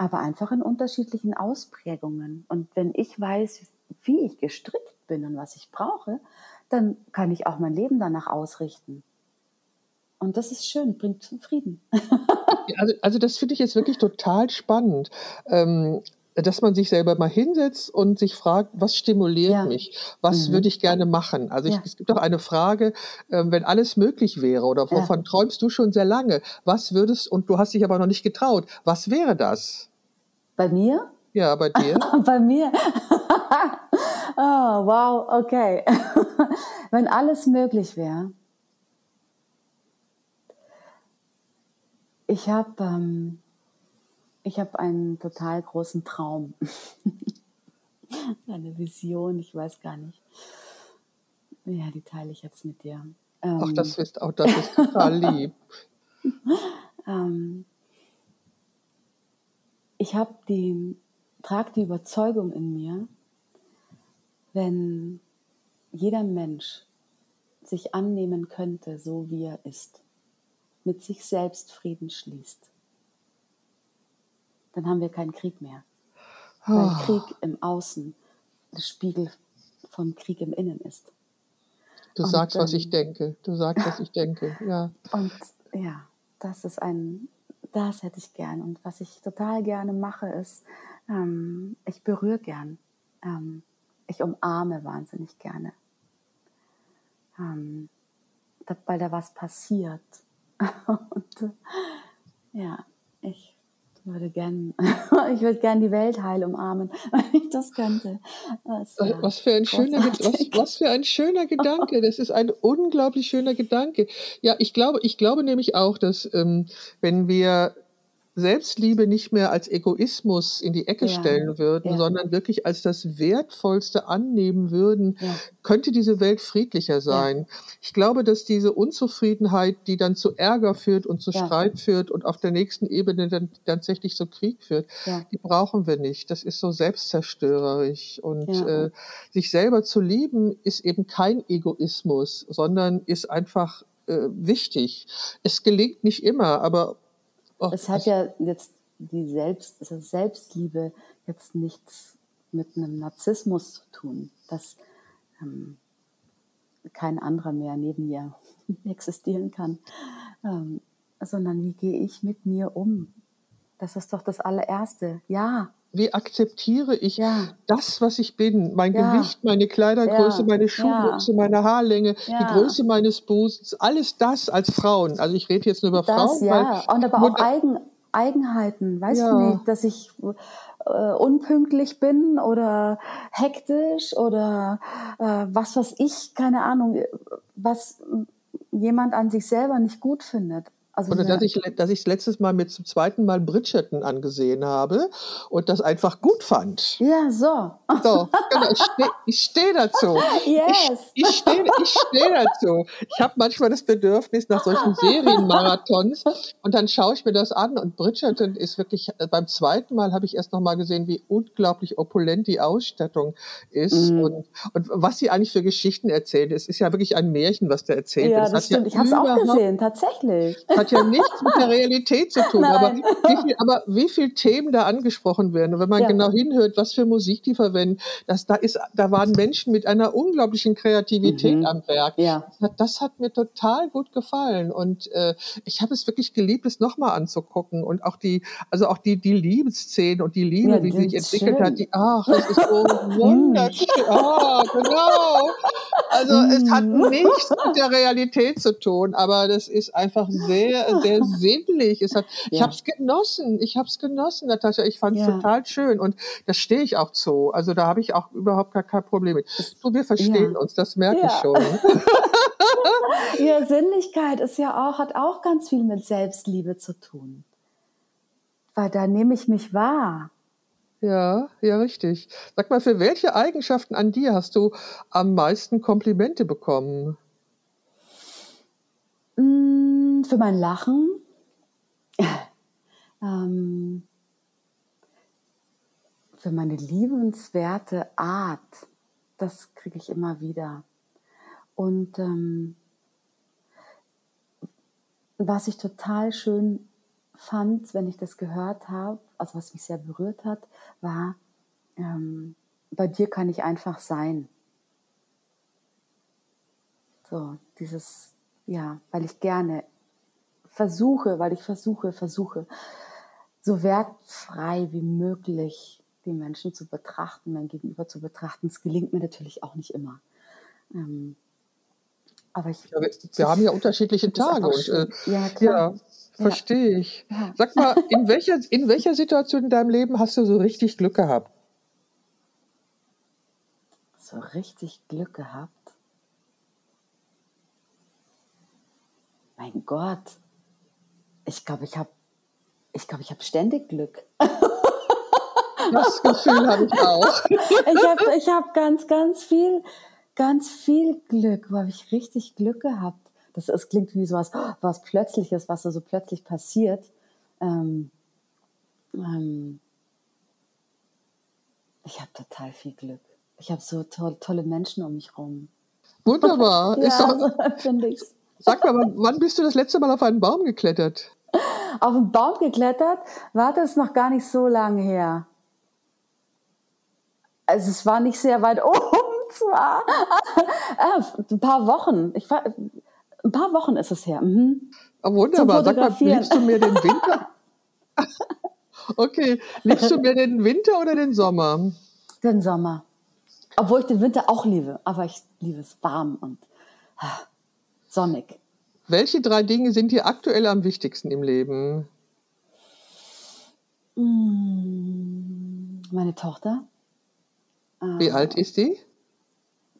Speaker 3: aber einfach in unterschiedlichen Ausprägungen. Und wenn ich weiß, wie ich gestrickt bin und was ich brauche, dann kann ich auch mein Leben danach ausrichten. Und das ist schön, bringt Frieden.
Speaker 2: also, also das finde ich jetzt wirklich total spannend. Ähm, dass man sich selber mal hinsetzt und sich fragt, was stimuliert ja. mich? Was mhm. würde ich gerne machen? Also ich, ja. es gibt auch eine Frage, äh, wenn alles möglich wäre oder wovon ja. träumst du schon sehr lange? Was würdest, und du hast dich aber noch nicht getraut, was wäre das?
Speaker 3: Bei mir?
Speaker 2: Ja, bei dir.
Speaker 3: bei mir. oh, wow, okay. Wenn alles möglich wäre. Ich habe ähm, ich hab einen total großen Traum. Eine Vision, ich weiß gar nicht. Ja, die teile ich jetzt mit dir.
Speaker 2: Ähm, Ach, das ist, auch das ist total lieb.
Speaker 3: ähm, ich habe die, trage die Überzeugung in mir, wenn jeder Mensch sich annehmen könnte, so wie er ist, mit sich selbst Frieden schließt, dann haben wir keinen Krieg mehr. Oh. Weil Krieg im Außen der Spiegel vom Krieg im Innen ist.
Speaker 2: Du und, sagst, was ich denke. Du sagst, was ich denke. Ja.
Speaker 3: Und ja, das ist ein das hätte ich gern. Und was ich total gerne mache, ist, ähm, ich berühre gern. Ähm, ich umarme wahnsinnig gerne. Ähm, weil da was passiert. Und, äh, ja, ich würde gern, ich würde gern die Welt heil umarmen, wenn ich das könnte.
Speaker 2: Das was, für ein schöner, was, was, für ein schöner Gedanke. Das ist ein unglaublich schöner Gedanke. Ja, ich glaube, ich glaube nämlich auch, dass ähm, wenn wir Selbstliebe nicht mehr als Egoismus in die Ecke ja, stellen würden, ja. sondern wirklich als das Wertvollste annehmen würden, ja. könnte diese Welt friedlicher sein. Ich glaube, dass diese Unzufriedenheit, die dann zu Ärger führt und zu Streit führt und auf der nächsten Ebene dann tatsächlich zu Krieg führt, die brauchen wir nicht. Das ist so selbstzerstörerisch. Und äh, sich selber zu lieben ist eben kein Egoismus, sondern ist einfach äh, wichtig. Es gelingt nicht immer, aber
Speaker 3: Oh, es hat ja jetzt die Selbst, also Selbstliebe jetzt nichts mit einem Narzissmus zu tun, dass ähm, kein anderer mehr neben mir existieren kann, ähm, sondern wie gehe ich mit mir um? Das ist doch das allererste. Ja,
Speaker 2: wie akzeptiere ich ja. das, was ich bin, mein ja. Gewicht, meine Kleidergröße, ja. meine Schuhgröße, meine Haarlänge, die Größe meines Busens, alles das als Frauen. Also ich rede jetzt nur über
Speaker 3: das,
Speaker 2: Frauen.
Speaker 3: Ja, und aber auch Eigen, Eigenheiten, weißt du nicht, dass ich äh, unpünktlich bin oder hektisch oder äh, was was ich, keine Ahnung, was jemand an sich selber nicht gut findet.
Speaker 2: Also Oder dass ich, dass ich letztes Mal mit zum zweiten Mal Bridgerton angesehen habe und das einfach gut fand.
Speaker 3: Ja, so.
Speaker 2: So, genau, ich stehe steh dazu.
Speaker 3: Yes.
Speaker 2: Ich, ich stehe ich steh dazu. Ich habe manchmal das Bedürfnis nach solchen Serienmarathons und dann schaue ich mir das an und Bridgerton ist wirklich, äh, beim zweiten Mal habe ich erst noch mal gesehen, wie unglaublich opulent die Ausstattung ist mm. und, und was sie eigentlich für Geschichten erzählt. Es ist ja wirklich ein Märchen, was da erzählt
Speaker 3: ja,
Speaker 2: wird.
Speaker 3: Das, das stimmt. Ja ich habe es auch gesehen, tatsächlich
Speaker 2: hat ja nichts mit der Realität zu tun. Aber wie, viel, aber wie viele Themen da angesprochen werden. Und wenn man ja. genau hinhört, was für Musik die verwenden, das, da, ist, da waren Menschen mit einer unglaublichen Kreativität mhm. am Werk. Ja. Das, das, hat mir total gut gefallen. Und äh, ich habe es wirklich geliebt, es nochmal anzugucken. Und auch die, also auch die, die Liebesszenen und die Liebe, ja, wie sie sich entwickelt schön. hat, die, ach, das ist so wunderschön. Ah, genau. Also es hat mhm. nichts mit der Realität zu tun, aber das ist einfach sehr sehr, sehr sinnlich. Es hat, ja. Ich habe es genossen. Ich habe es genossen, Natascha. Ich fand es ja. total schön und da stehe ich auch zu. Also da habe ich auch überhaupt gar kein Problem mit. Du, wir verstehen ja. uns, das merke ich schon.
Speaker 3: ja, Sinnlichkeit ist ja auch, hat auch ganz viel mit Selbstliebe zu tun. Weil da nehme ich mich wahr.
Speaker 2: Ja, ja, richtig. Sag mal, für welche Eigenschaften an dir hast du am meisten Komplimente bekommen?
Speaker 3: Für mein Lachen. ähm, für meine liebenswerte Art. Das kriege ich immer wieder. Und ähm, was ich total schön fand, wenn ich das gehört habe, also was mich sehr berührt hat, war, ähm, bei dir kann ich einfach sein. So, dieses ja, weil ich gerne versuche, weil ich versuche, versuche, so wertfrei wie möglich die Menschen zu betrachten, mein Gegenüber zu betrachten. Es gelingt mir natürlich auch nicht immer. Ähm, aber ich,
Speaker 2: ja, wir, wir haben ja unterschiedliche Tage und äh, ja, klar. ja, verstehe ich. Ja. Sag mal, in welcher, in welcher Situation in deinem Leben hast du so richtig Glück gehabt?
Speaker 3: So richtig Glück gehabt? mein Gott, ich glaube, ich habe ich glaube, ich habe ständig Glück.
Speaker 2: Das Gefühl habe ich auch.
Speaker 3: ich habe ich hab ganz, ganz viel, ganz viel Glück. Wo habe ich richtig Glück gehabt? Das, das klingt wie so was, was Plötzliches, was so plötzlich passiert. Ähm, ähm, ich habe total viel Glück. Ich habe so to tolle Menschen um mich rum.
Speaker 2: Wunderbar. ja, ist doch, so finde ich's. Sag mal, wann bist du das letzte Mal auf einen Baum geklettert?
Speaker 3: Auf einen Baum geklettert? War das noch gar nicht so lange her. Also es war nicht sehr weit oben zwar. ah, ein paar Wochen. Ich war, ein paar Wochen ist es her. Mhm.
Speaker 2: Oh, wunderbar. Sag mal, liebst du mir den Winter? okay, liebst du mir den Winter oder den Sommer?
Speaker 3: Den Sommer. Obwohl ich den Winter auch liebe, aber ich liebe es warm und ah, sonnig.
Speaker 2: Welche drei Dinge sind dir aktuell am wichtigsten im Leben?
Speaker 3: Mm, Meine Tochter,
Speaker 2: Wie
Speaker 3: äh,
Speaker 2: alt ist die?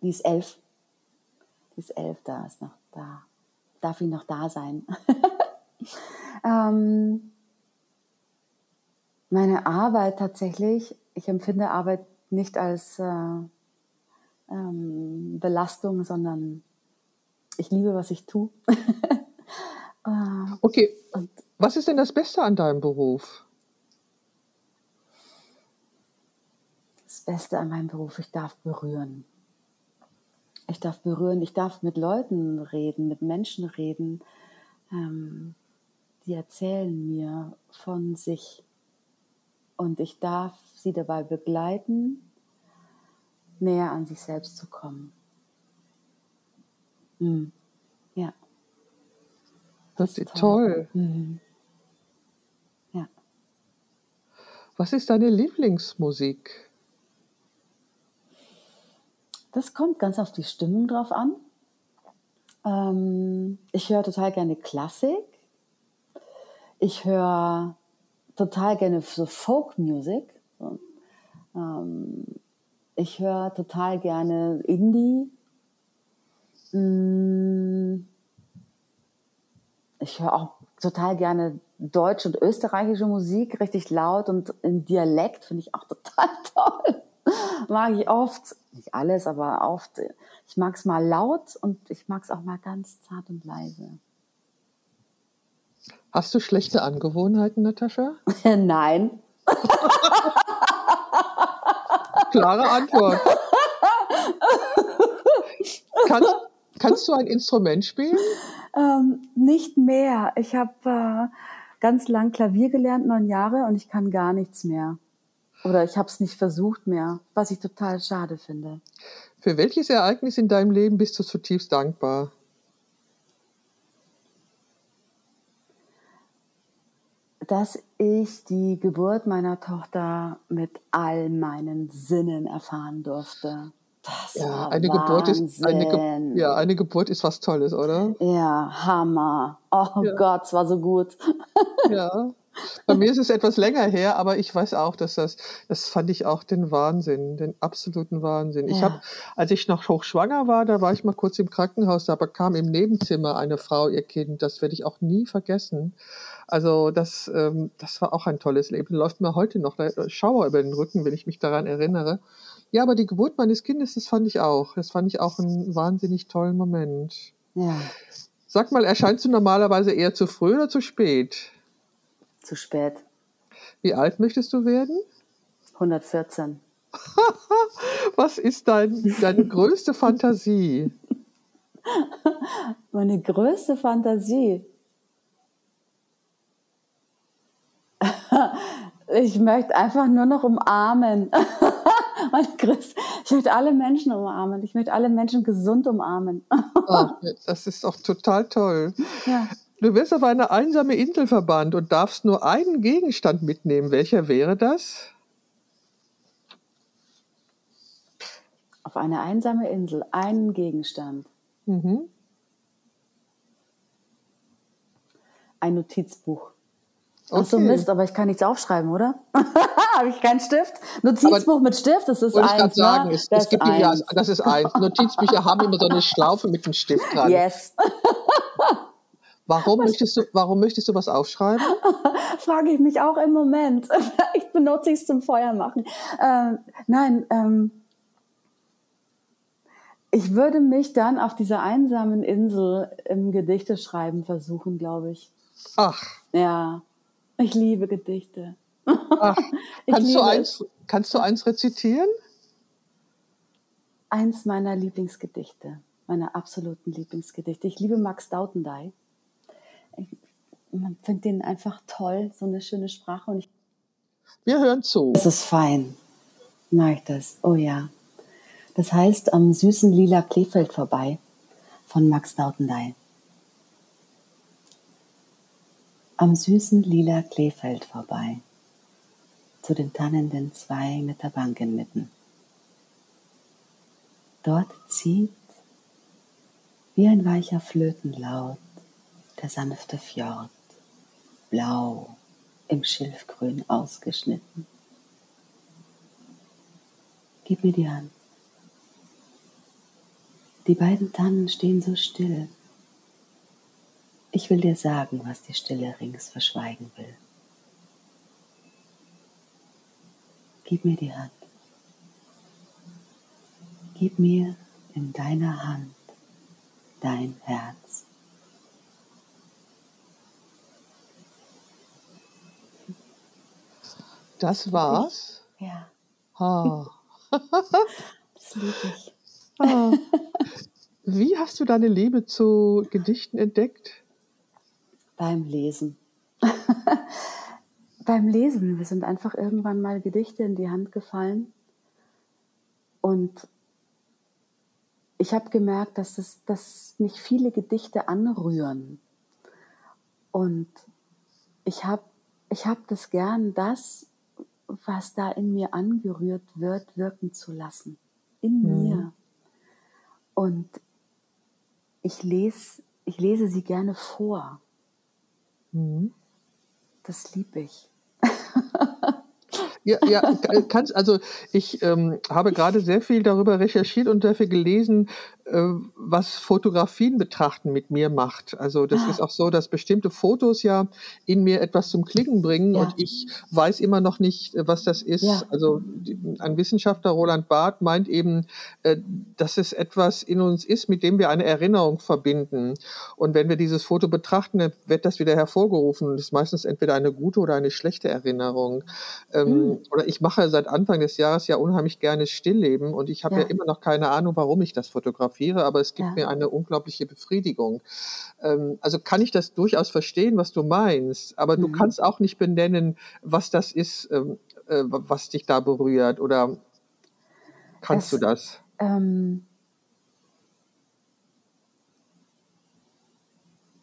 Speaker 3: die ist elf. Die ist elf, da ist noch da. Darf ich noch da sein? ähm, meine Arbeit tatsächlich, ich empfinde Arbeit nicht als äh, ähm, Belastung, sondern ich liebe, was ich tue. äh,
Speaker 2: Okay,
Speaker 3: und
Speaker 2: was ist denn das Beste an deinem Beruf?
Speaker 3: das Beste an meinem Beruf, ich darf berühren. Ich darf berühren, ich darf mit Leuten reden, mit Menschen reden, ähm, die erzählen mir von sich. Und ich darf sie dabei begleiten, näher an sich selbst zu kommen. Hm. Ja,
Speaker 2: Das
Speaker 3: das
Speaker 2: ist
Speaker 3: toll.
Speaker 2: toll.
Speaker 3: Mhm. Ja.
Speaker 2: Was ist deine Lieblingsmusik?
Speaker 3: Das kommt ganz auf die Stimmung drauf an. Ähm, ich höre total gerne Klassik. Ich höre total gerne so Folk-Music. Ähm, ich höre total gerne Indie. Mm, Ich höre auch total gerne deutsche und österreichische Musik, richtig laut und in Dialekt, finde ich auch total toll. Mag ich oft, nicht alles, aber oft. Ich mag es mal laut und ich mag es auch mal ganz zart und leise.
Speaker 2: Hast du schlechte Angewohnheiten, Natascha?
Speaker 3: Nein,
Speaker 2: Klare Antwort. Kannst, kannst du ein Instrument spielen?
Speaker 3: ähm, nicht mehr. Ich habe äh, ganz lang Klavier gelernt, neun Jahre, und ich kann gar nichts mehr. Oder ich habe es nicht versucht mehr, was ich total schade finde.
Speaker 2: Für welches Ereignis in deinem Leben bist du zutiefst dankbar?
Speaker 3: dass ich die Geburt meiner Tochter mit all meinen Sinnen erfahren durfte. Das
Speaker 2: Ja, eine Geburt ist eine, Ge ja, eine Geburt ist was Tolles, oder?
Speaker 3: Ja, Hammer. Oh
Speaker 2: Ja.
Speaker 3: Gott, es war so gut.
Speaker 2: Ja. Bei mir ist es etwas länger her, aber ich weiß auch, dass das, das fand ich auch den Wahnsinn, den absoluten Wahnsinn. Ich habe,
Speaker 3: Ja.
Speaker 2: als ich noch hochschwanger war, da war ich mal kurz im Krankenhaus, da bekam im Nebenzimmer eine Frau ihr Kind. Das werde ich auch nie vergessen. Also das, ähm, das war auch ein tolles Leben. Läuft mir heute noch der Schauer über den Rücken, wenn ich mich daran erinnere. Ja, aber die Geburt meines Kindes, das fand ich auch. Das fand ich auch einen wahnsinnig tollen Moment.
Speaker 3: Ja,
Speaker 2: Sag mal, erscheinst du normalerweise eher zu früh oder zu spät?
Speaker 3: zu spät.
Speaker 2: Wie alt möchtest du werden?
Speaker 3: 114.
Speaker 2: Was ist dein, deine größte Fantasie?
Speaker 3: Meine größte Fantasie. Ich möchte einfach nur noch umarmen. Meine größte, ich möchte alle Menschen umarmen. Ich möchte alle Menschen gesund umarmen.
Speaker 2: Ah, das ist doch total toll.
Speaker 3: Ja.
Speaker 2: Du wirst auf eine einsame Insel verbannt und darfst nur einen Gegenstand mitnehmen. Welcher wäre das?
Speaker 3: Auf eine einsame Insel, einen Gegenstand.
Speaker 2: Mhm.
Speaker 3: Ein Notizbuch. Ach so,
Speaker 2: Okay.
Speaker 3: Mist, aber ich kann nichts aufschreiben, oder? Habe ich keinen Stift? Notizbuch mit Stift, das ist
Speaker 2: Wollte ich gerade
Speaker 3: eins,
Speaker 2: sagen,
Speaker 3: ne?
Speaker 2: es,
Speaker 3: Das
Speaker 2: es
Speaker 3: ist
Speaker 2: gibt ja,
Speaker 3: eins.
Speaker 2: das ist eins. Notizbücher haben immer so eine Schlaufe mit einem Stift dran.
Speaker 3: Yes.
Speaker 2: Warum möchtest du, warum möchtest du was aufschreiben?
Speaker 3: Frage ich mich auch im Moment. Vielleicht benutze ich es zum Feuer machen. Ähm, nein, ähm, ich würde mich dann auf dieser einsamen Insel im Gedichteschreiben versuchen, glaube ich.
Speaker 2: Ach,
Speaker 3: Ja, ich liebe Gedichte.
Speaker 2: ach. Kannst, du
Speaker 3: liebe
Speaker 2: eins, kannst du eins rezitieren?
Speaker 3: Eins meiner Lieblingsgedichte, meiner absoluten Lieblingsgedichte. Ich liebe Max Dautendey. Ich man findet den einfach toll, so eine schöne Sprache. Und ich
Speaker 2: Wir hören zu.
Speaker 3: Das ist fein. Mag ich das? Oh ja. Das heißt am süßen lila Kleefeld vorbei von Max Dautendey. Am süßen lila Kleefeld vorbei zu den tannenden zwei mit der Bank inmitten. Dort zieht wie ein weicher Flötenlaut der sanfte Fjord, blau im Schilfgrün ausgeschnitten. Gib mir die Hand. Die beiden Tannen stehen so still. Ich will dir sagen, was die Stille rings verschweigen will. Gib mir die Hand. Gib mir in deiner Hand dein Herz.
Speaker 2: Das war's?
Speaker 3: Ja.
Speaker 2: Ah.
Speaker 3: das liebe ich.
Speaker 2: Ah. Wie hast du deine Liebe zu Gedichten entdeckt?
Speaker 3: Beim Lesen. Beim Lesen. Wir sind einfach irgendwann mal Gedichte in die Hand gefallen. Und ich habe gemerkt, dass, es, dass mich viele Gedichte anrühren. Und ich habe ich hab das gern, das, was da in mir angerührt wird, wirken zu lassen. In mhm. mir. Und ich lese, ich lese sie gerne vor. Mhm. Das liebe ich.
Speaker 2: Ja, ja kannst, also ich ähm, habe gerade sehr viel darüber recherchiert und sehr viel gelesen, was Fotografien betrachten mit mir macht. Also das ah. ist auch so, dass bestimmte Fotos ja in mir etwas zum Klingen bringen ja. und ich weiß immer noch nicht, äh, was das ist. Ja. Also ein Wissenschaftler, Roland Barth, meint eben, äh, dass es etwas in uns ist, mit dem wir eine Erinnerung verbinden. Und wenn wir dieses Foto betrachten, dann wird das wieder hervorgerufen und ist meistens entweder eine gute oder eine schlechte Erinnerung. Mhm. Oder ich mache seit Anfang des Jahres ja unheimlich gerne Stillleben und ich habe ja. ja immer noch keine Ahnung, warum ich das fotografiere fotografiere, aber es gibt ja. mir eine unglaubliche Befriedigung. Ähm, also kann ich das durchaus verstehen, was du meinst, aber mhm. du kannst auch nicht benennen, was das ist, ähm, äh, was dich da berührt oder kannst es, du das? Ähm,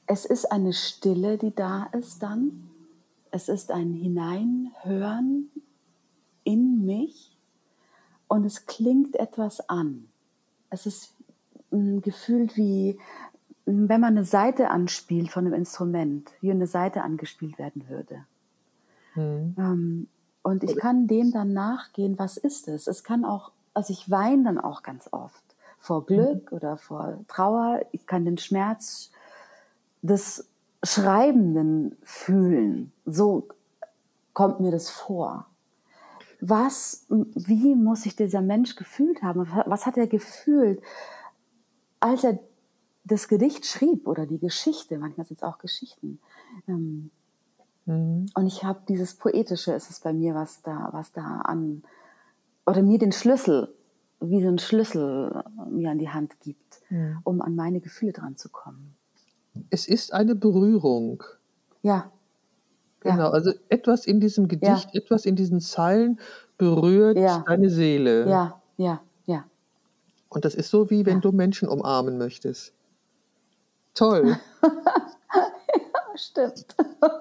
Speaker 3: es ist eine Stille, die da ist dann. Es ist ein Hineinhören in mich und es klingt etwas an. Es ist gefühlt wie, wenn man eine Seite anspielt von einem Instrument, wie eine Seite angespielt werden würde. Mhm. Ähm, und ich kann dem dann nachgehen, was ist es? Es kann auch, also ich weine dann auch ganz oft vor Glück mhm. oder vor Trauer. Ich kann den Schmerz des Schreibenden fühlen. So kommt mir das vor. Was, wie muss sich dieser Mensch gefühlt haben? Was hat er gefühlt? Als er das Gedicht schrieb oder die Geschichte, manchmal sind es auch Geschichten. Ähm, mhm. Und ich habe dieses Poetische, ist es bei mir, was da, was da an, oder mir den Schlüssel, wie so ein Schlüssel mir an die Hand gibt, mhm. um an meine Gefühle dran zu kommen.
Speaker 2: Es ist eine Berührung.
Speaker 3: Ja.
Speaker 2: Genau, ja. also etwas in diesem Gedicht, ja. etwas in diesen Zeilen berührt ja. deine Seele.
Speaker 3: Ja, ja.
Speaker 2: Und das ist so, wie wenn du Menschen umarmen möchtest. Toll.
Speaker 3: ja, stimmt.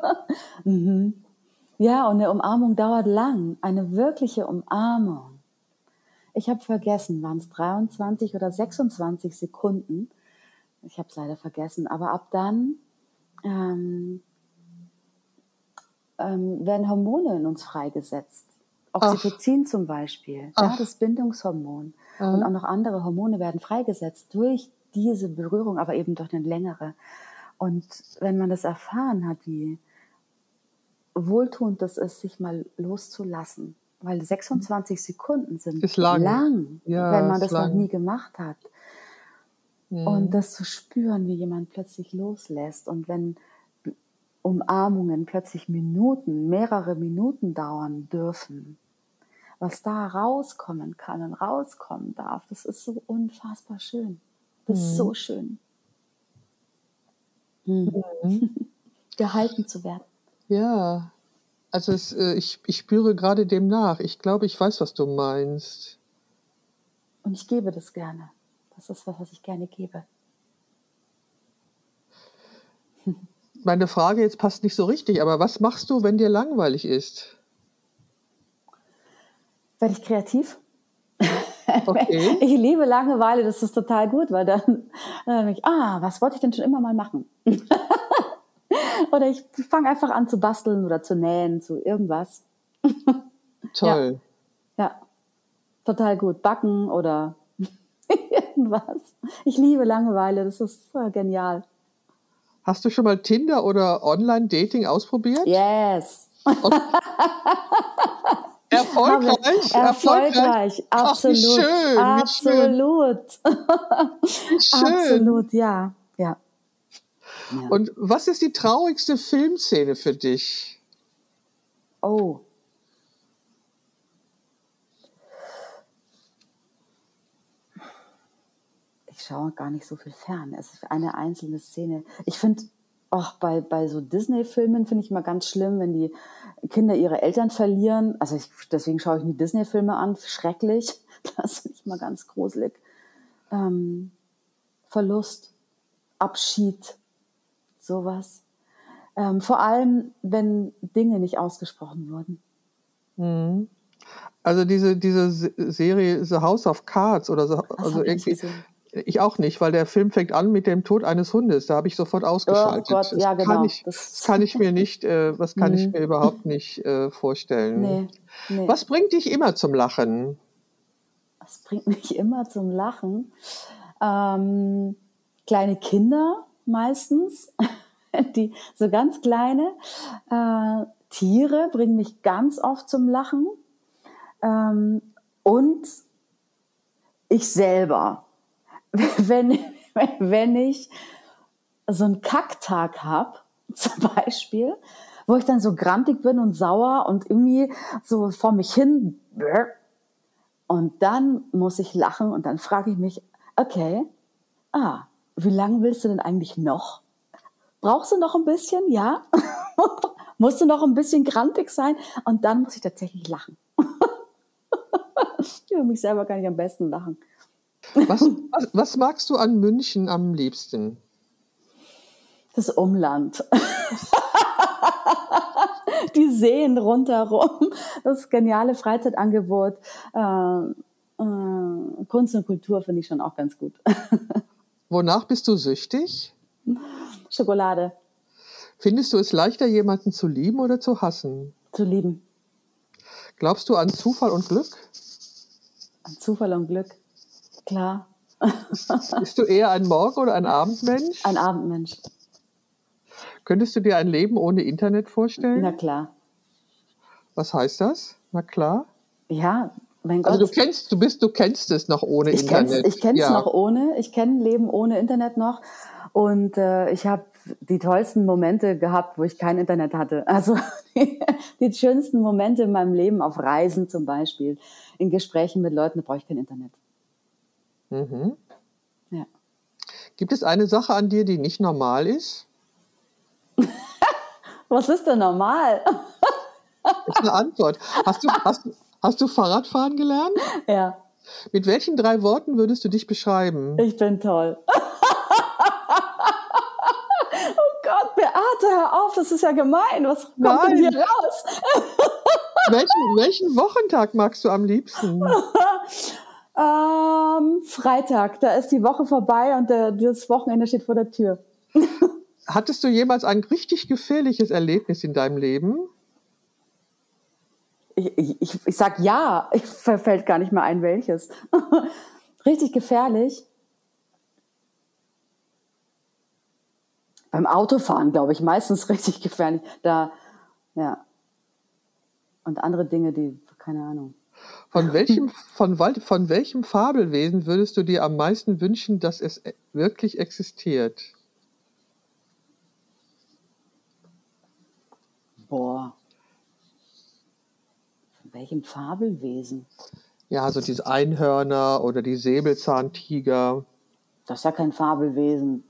Speaker 3: mhm. Ja, und eine Umarmung dauert lang. Eine wirkliche Umarmung. Ich habe vergessen, waren es 23 oder 26 Sekunden. Ich habe es leider vergessen. Aber ab dann ähm, ähm, werden Hormone in uns freigesetzt. Oxytocin Ach. zum Beispiel, ja, das Bindungshormon. Mhm. Und auch noch andere Hormone werden freigesetzt durch diese Berührung, aber eben durch eine längere. Und wenn man das erfahren hat, wie wohltuend das ist, sich mal loszulassen, weil 26 Sekunden sind
Speaker 2: ist lang,
Speaker 3: lang ja, wenn man das lang. noch nie gemacht hat. Mhm. Und das zu spüren, wie jemand plötzlich loslässt und wenn Umarmungen plötzlich Minuten, mehrere Minuten dauern dürfen, was da rauskommen kann und rauskommen darf, das ist so unfassbar schön. Das mhm. ist so mhm. schön. Mhm. Gehalten zu werden.
Speaker 2: Ja, also es, äh, ich, ich spüre gerade dem nach. Ich glaube, ich weiß, was du meinst.
Speaker 3: Und ich gebe das gerne. Das ist was, was ich gerne gebe.
Speaker 2: Meine Frage jetzt passt nicht so richtig, aber was machst du, wenn dir langweilig ist?
Speaker 3: Werde ich kreativ. Okay. Ich liebe Langeweile, das ist total gut, weil dann, dann ich, ah, was wollte ich denn schon immer mal machen? oder ich fange einfach an zu basteln oder zu nähen, zu irgendwas.
Speaker 2: Toll.
Speaker 3: Ja, ja. total gut. Backen oder irgendwas. Ich liebe Langeweile, das ist genial.
Speaker 2: Hast du schon mal Tinder oder Online-Dating ausprobiert?
Speaker 3: Yes.
Speaker 2: Erfolgreich,
Speaker 3: erfolgreich, erfolgreich, absolut,
Speaker 2: Ach, schön,
Speaker 3: absolut,
Speaker 2: schön.
Speaker 3: absolut, ja, ja. ja.
Speaker 2: Und was ist die traurigste Filmszene für dich?
Speaker 3: Oh. Ich schaue gar nicht so viel fern. Es ist eine einzelne Szene. Ich finde, auch bei, bei so Disney-Filmen finde ich immer ganz schlimm, wenn die Kinder ihre Eltern verlieren. Also ich, deswegen schaue ich nie Disney-Filme an. Schrecklich. Das finde ich immer ganz gruselig. Ähm, Verlust, Abschied, sowas. Ähm, vor allem, wenn Dinge nicht ausgesprochen wurden.
Speaker 2: Mhm. Also diese, diese Serie The House of Cards oder so, also irgendwie, ich auch nicht, weil der Film fängt an mit dem Tod eines Hundes. Da habe ich sofort ausgeschaltet.
Speaker 3: Oh Gott, ja,
Speaker 2: das
Speaker 3: genau.
Speaker 2: Kann ich, das kann ich mir nicht, äh, was kann ich mir überhaupt nicht äh, vorstellen.
Speaker 3: Nee, nee.
Speaker 2: Was bringt dich immer zum Lachen?
Speaker 3: Was bringt mich immer zum Lachen? Ähm, kleine Kinder meistens, die so ganz kleine äh, Tiere bringen mich ganz oft zum Lachen. Ähm, und ich selber wenn, wenn ich so einen Kacktag habe, zum Beispiel, wo ich dann so grantig bin und sauer und irgendwie so vor mich hin. Und dann muss ich lachen und dann frage ich mich, okay, ah, wie lange willst du denn eigentlich noch? Brauchst du noch ein bisschen? Ja. Musst du noch ein bisschen grantig sein? Und dann muss ich tatsächlich lachen. über mich selber kann ich am besten lachen.
Speaker 2: Was, was, was, magst du an München am liebsten?
Speaker 3: Das Umland. Die Seen rundherum, das geniale Freizeitangebot. Äh, äh, Kunst und Kultur finde ich schon auch ganz gut.
Speaker 2: Wonach bist du süchtig?
Speaker 3: Schokolade.
Speaker 2: Findest du es leichter, jemanden zu lieben oder zu hassen?
Speaker 3: Zu lieben.
Speaker 2: Glaubst du an Zufall und Glück?
Speaker 3: An Zufall und Glück. Klar.
Speaker 2: Bist du eher ein Morgen- oder ein Abendmensch?
Speaker 3: Ein Abendmensch.
Speaker 2: Könntest du dir ein Leben ohne Internet vorstellen?
Speaker 3: Na klar.
Speaker 2: Was heißt das? Na klar.
Speaker 3: Ja, mein Gott.
Speaker 2: Also du kennst, du bist, du kennst es noch ohne
Speaker 3: ich
Speaker 2: Internet.
Speaker 3: Kenn's, ich kenne es
Speaker 2: ja.
Speaker 3: noch ohne. Ich kenne Leben ohne Internet noch. Und äh, ich habe die tollsten Momente gehabt, wo ich kein Internet hatte. Also die, die schönsten Momente in meinem Leben auf Reisen zum Beispiel, in Gesprächen mit Leuten, da brauche ich kein Internet.
Speaker 2: Mhm.
Speaker 3: Ja.
Speaker 2: Gibt es eine Sache an dir, die nicht normal ist?
Speaker 3: Was ist denn normal?
Speaker 2: Das ist eine Antwort. Hast du, hast, hast du Fahrradfahren gelernt?
Speaker 3: Ja.
Speaker 2: Mit welchen drei Worten würdest du dich beschreiben?
Speaker 3: Ich bin toll. oh Gott, Beate, hör auf, das ist ja gemein. Was kommt
Speaker 2: Nein.
Speaker 3: denn hier raus?
Speaker 2: welchen, welchen Wochentag magst du am liebsten?
Speaker 3: Ähm, Freitag, da ist die Woche vorbei und der, das Wochenende steht vor der Tür.
Speaker 2: Hattest du jemals ein richtig gefährliches Erlebnis in deinem Leben?
Speaker 3: Ich, ich, ich, sag ja, ich verfällt gar nicht mehr ein, welches. richtig gefährlich. Beim Autofahren, glaube ich, meistens richtig gefährlich. Da, ja. Und andere Dinge, die, keine Ahnung.
Speaker 2: Von welchem, von, von welchem Fabelwesen würdest du dir am meisten wünschen, dass es e- wirklich existiert?
Speaker 3: Boah. Von welchem Fabelwesen?
Speaker 2: Ja, also diese Einhörner oder die Säbelzahntiger.
Speaker 3: Das ist ja kein Fabelwesen.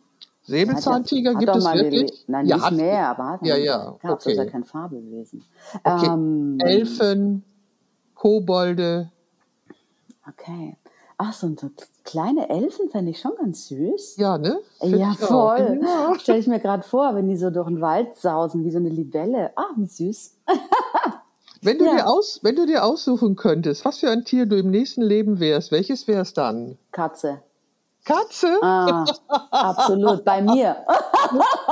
Speaker 2: Säbelzahntiger
Speaker 3: Hat
Speaker 2: gibt
Speaker 3: doch
Speaker 2: es wirklich?
Speaker 3: Nein,
Speaker 2: ja,
Speaker 3: nicht
Speaker 2: hat-
Speaker 3: mehr, aber hat
Speaker 2: Ja, ja,
Speaker 3: Das ist ja
Speaker 2: okay.
Speaker 3: kein Fabelwesen.
Speaker 2: Okay.
Speaker 3: Ähm,
Speaker 2: Elfen, Kobolde.
Speaker 3: okay. Ach, so, so kleine Elfen fände ich schon ganz süß.
Speaker 2: Ja, ne? Find
Speaker 3: Ja, voll.
Speaker 2: Ja.
Speaker 3: Stelle ich mir gerade vor, wenn die so durch den Wald sausen, wie so eine Libelle. Ah, wie süß.
Speaker 2: Wenn, du
Speaker 3: Ja.
Speaker 2: dir aus, wenn du dir aussuchen könntest, was für ein Tier du im nächsten Leben wärst, welches wär's dann?
Speaker 3: Katze.
Speaker 2: Katze?
Speaker 3: Ah, absolut. Bei mir.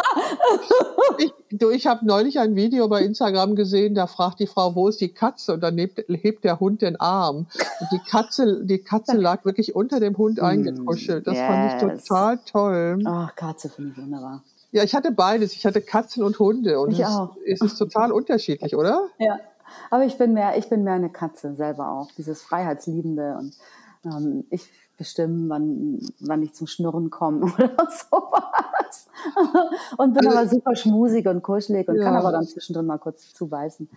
Speaker 2: ich, du, ich habe neulich ein Video bei Instagram gesehen, da fragt die Frau, wo ist die Katze? Und dann hebt, hebt der Hund den Arm. Und die Katze, die Katze lag wirklich unter dem Hund eingekuschelt. Das fand ich
Speaker 3: Yes.
Speaker 2: total toll.
Speaker 3: Ach, Katze finde ich wunderbar.
Speaker 2: Ja, ich hatte beides. Ich hatte Katzen und Hunde. Und
Speaker 3: Ich
Speaker 2: es,
Speaker 3: auch.
Speaker 2: es ist total unterschiedlich, oder?
Speaker 3: Ja. Aber ich bin mehr, ich bin mehr eine Katze selber auch. Dieses Freiheitsliebende und ähm, ich bestimme, wann, wann ich zum Schnurren komme oder sowas. Und bin
Speaker 2: Also-
Speaker 3: aber super schmusig und kuschelig und
Speaker 2: Ja.
Speaker 3: kann aber dann zwischendrin mal kurz zubeißen.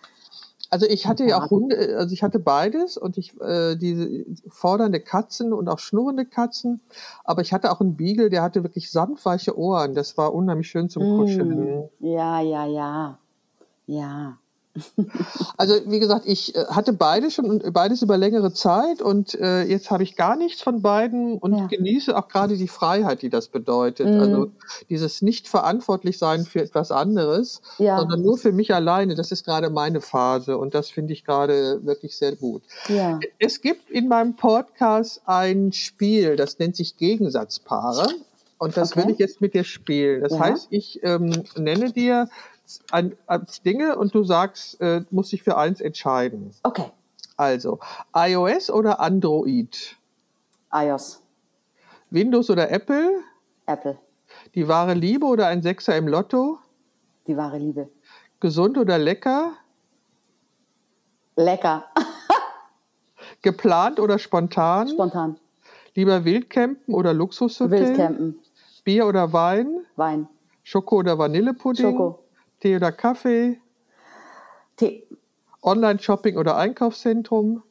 Speaker 2: Also ich hatte ja auch Hunde, also ich hatte beides und ich äh, diese fordernde Katzen und auch schnurrende Katzen, aber ich hatte auch einen Beagle, der hatte wirklich sanftweiche Ohren. Das war unheimlich schön zum Kuscheln.
Speaker 3: Mm. Ja, ja, ja. Ja.
Speaker 2: Also wie gesagt, ich äh, hatte beides schon und beides über längere Zeit und äh, jetzt habe ich gar nichts von beiden und
Speaker 3: Ja.
Speaker 2: genieße auch gerade die Freiheit, die das bedeutet.
Speaker 3: Mhm.
Speaker 2: Also dieses nicht verantwortlich sein für etwas anderes,
Speaker 3: Ja.
Speaker 2: sondern nur für mich alleine. Das ist gerade meine Phase und das finde ich gerade wirklich sehr gut.
Speaker 3: Ja.
Speaker 2: Es gibt in meinem Podcast ein Spiel, das nennt sich Gegensatzpaare. Und das
Speaker 3: Okay.
Speaker 2: will ich jetzt mit dir spielen. Das heißt, ich ähm, nenne dir ein, ein Dinge und du sagst, äh, musst dich für eins entscheiden.
Speaker 3: Okay.
Speaker 2: Also, iOS oder Android?
Speaker 3: iOS.
Speaker 2: Windows oder Apple?
Speaker 3: Apple.
Speaker 2: Die wahre Liebe oder ein Sechser im Lotto?
Speaker 3: Die wahre Liebe.
Speaker 2: Gesund oder lecker?
Speaker 3: Lecker.
Speaker 2: Geplant oder spontan?
Speaker 3: Spontan.
Speaker 2: Lieber Wildcampen oder Luxushotel?
Speaker 3: Wildcampen.
Speaker 2: Bier oder Wein?
Speaker 3: Wein.
Speaker 2: Schoko oder Vanillepudding?
Speaker 3: Schoko.
Speaker 2: Tee oder Kaffee?
Speaker 3: Tee.
Speaker 2: Online-Shopping oder Einkaufszentrum?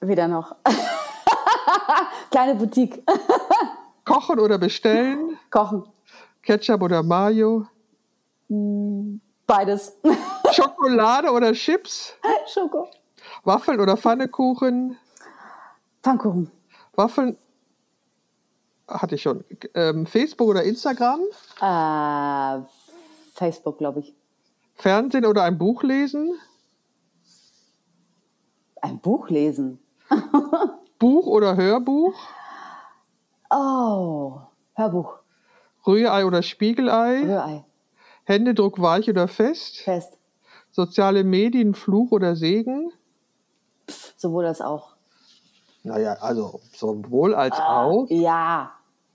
Speaker 3: Wieder noch. Kleine Boutique.
Speaker 2: Kochen oder bestellen?
Speaker 3: Kochen.
Speaker 2: Ketchup oder Mayo?
Speaker 3: Beides.
Speaker 2: Schokolade oder Chips?
Speaker 3: Schoko.
Speaker 2: Waffeln oder Pfannekuchen?
Speaker 3: Pfannkuchen.
Speaker 2: Waffeln hatte ich schon. Ähm, Facebook oder Instagram?
Speaker 3: Äh, Facebook, glaube ich.
Speaker 2: Fernsehen oder ein Buch lesen?
Speaker 3: Ein Buch lesen.
Speaker 2: Buch oder Hörbuch?
Speaker 3: Oh, Hörbuch.
Speaker 2: Rührei oder Spiegelei?
Speaker 3: Rührei.
Speaker 2: Händedruck weich oder fest?
Speaker 3: Fest.
Speaker 2: Soziale Medien Fluch oder Segen?
Speaker 3: Sowohl als auch.
Speaker 2: Naja, also sowohl als auch.
Speaker 3: Ja.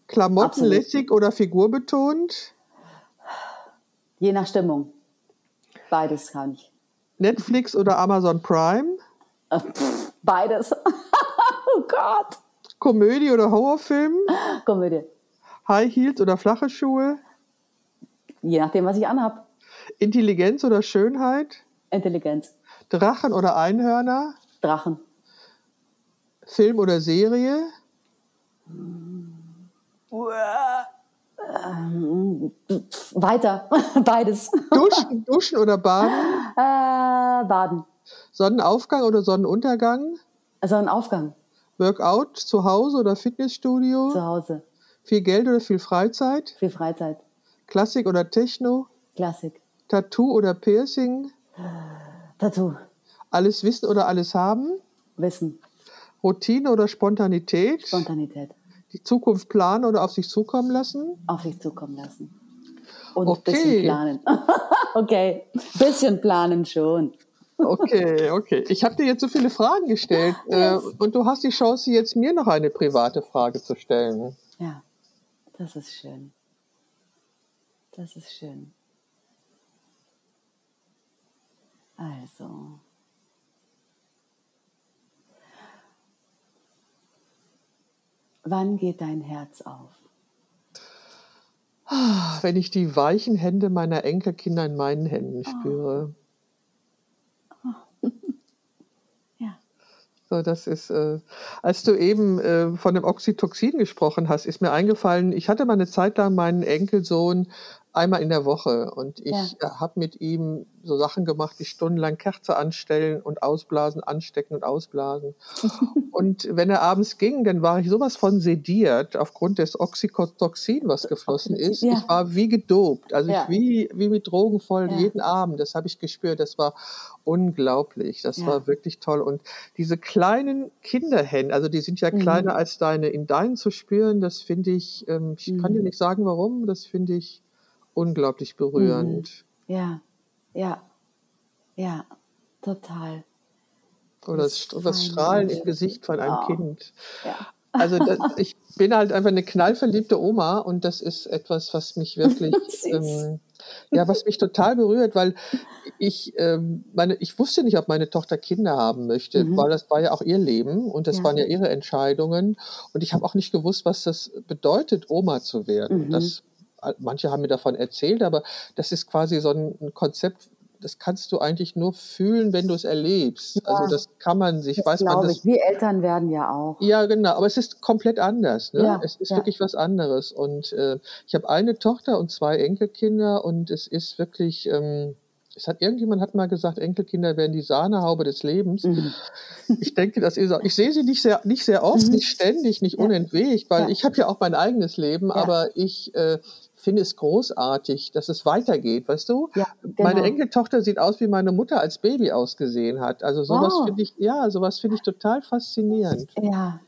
Speaker 2: Klamotten
Speaker 3: absolut.
Speaker 2: lässig oder figurbetont?
Speaker 3: Je nach Stimmung. Beides kann ich.
Speaker 2: Netflix oder Amazon Prime?
Speaker 3: Äh, pff, Beides. oh Gott.
Speaker 2: Komödie oder Horrorfilm?
Speaker 3: Komödie.
Speaker 2: High Heels oder flache Schuhe?
Speaker 3: Je nachdem, was ich anhab.
Speaker 2: Intelligenz oder Schönheit?
Speaker 3: Intelligenz.
Speaker 2: Drachen oder Einhörner?
Speaker 3: Drachen.
Speaker 2: Film oder Serie?
Speaker 3: Ähm, Weiter. Beides.
Speaker 2: Duschen, Duschen oder Baden?
Speaker 3: Äh, Baden.
Speaker 2: Sonnenaufgang oder Sonnenuntergang?
Speaker 3: Also ein Aufgang.
Speaker 2: Workout zu Hause oder Fitnessstudio?
Speaker 3: Zu Hause.
Speaker 2: Viel Geld oder viel Freizeit?
Speaker 3: Viel Freizeit.
Speaker 2: Klassik oder Techno?
Speaker 3: Klassik.
Speaker 2: Tattoo oder Piercing?
Speaker 3: Tattoo.
Speaker 2: Alles wissen oder alles haben?
Speaker 3: Wissen.
Speaker 2: Routine oder Spontanität?
Speaker 3: Spontanität.
Speaker 2: Die Zukunft planen oder auf sich zukommen lassen?
Speaker 3: Auf sich zukommen lassen. Und
Speaker 2: Okay.
Speaker 3: ein bisschen planen. okay. Bisschen planen schon.
Speaker 2: Okay, okay. Ich habe dir jetzt so viele Fragen gestellt äh, und du hast die Chance, jetzt mir noch eine private Frage zu stellen.
Speaker 3: Ja. Das ist schön. Das ist schön. Also. Wann geht dein Herz auf?
Speaker 2: Wenn ich die weichen Hände meiner Enkelkinder in meinen Händen spüre.
Speaker 3: Ja.
Speaker 2: So, das ist, äh, als du eben äh, von dem Oxytocin gesprochen hast, ist mir eingefallen, ich hatte mal eine Zeit lang meinen Enkelsohn einmal in der Woche und ich
Speaker 3: Ja.
Speaker 2: habe mit ihm so Sachen gemacht, wie stundenlang Kerze anstellen und ausblasen, anstecken und ausblasen. und wenn er abends ging, dann war ich sowas von sediert aufgrund des Oxytocin, was geflossen ist.
Speaker 3: Ja.
Speaker 2: Ich war wie gedopt, also
Speaker 3: Ja.
Speaker 2: ich wie, wie mit Drogen voll jeden Abend. Das habe ich gespürt. Das war unglaublich. Das war wirklich toll. Und diese kleinen Kinderhände, also die sind ja
Speaker 3: Mhm.
Speaker 2: kleiner als deine, in deinen zu spüren, das finde ich, ähm, ich kann
Speaker 3: Mhm.
Speaker 2: dir nicht sagen, warum, das finde ich unglaublich berührend.
Speaker 3: Mhm. Ja, ja, ja, total.
Speaker 2: Oder das, das Strahlen im Gesicht von einem oh. Kind.
Speaker 3: Ja.
Speaker 2: Also das, ich bin halt einfach eine knallverliebte Oma und das ist etwas, was mich wirklich, ähm, ja, was mich total berührt, weil ich ähm, meine, ich wusste nicht, ob meine Tochter Kinder haben möchte, mhm. weil das war ja auch ihr Leben und das ja. waren ja ihre Entscheidungen und ich habe auch nicht gewusst, was das bedeutet, Oma zu werden. Mhm. Das manche haben mir davon erzählt, aber das ist quasi so ein Konzept, das kannst du eigentlich nur fühlen, wenn du es erlebst. Ja, also das kann man sich, weiß man das.
Speaker 3: Ich. Wir Eltern werden ja auch.
Speaker 2: Ja, genau, aber es ist komplett anders. Ne? Ja, es ist ja. wirklich was anderes. Und äh, ich habe eine Tochter und zwei Enkelkinder und es ist wirklich. Ähm, es hat irgendjemand hat mal gesagt, Enkelkinder wären die Sahnehaube des Lebens. Mhm. Ich denke, das ist auch, ich sehe sie nicht sehr, nicht sehr oft, mhm. nicht ständig, nicht unentwegt, weil ich habe ja auch mein eigenes Leben, aber ich äh, finde es großartig, dass es weitergeht, weißt du? Ja, genau. Meine Enkeltochter sieht aus, wie meine Mutter als Baby ausgesehen hat. Also sowas oh. finde ich, ja, sowas finde ich total faszinierend.
Speaker 3: Ja.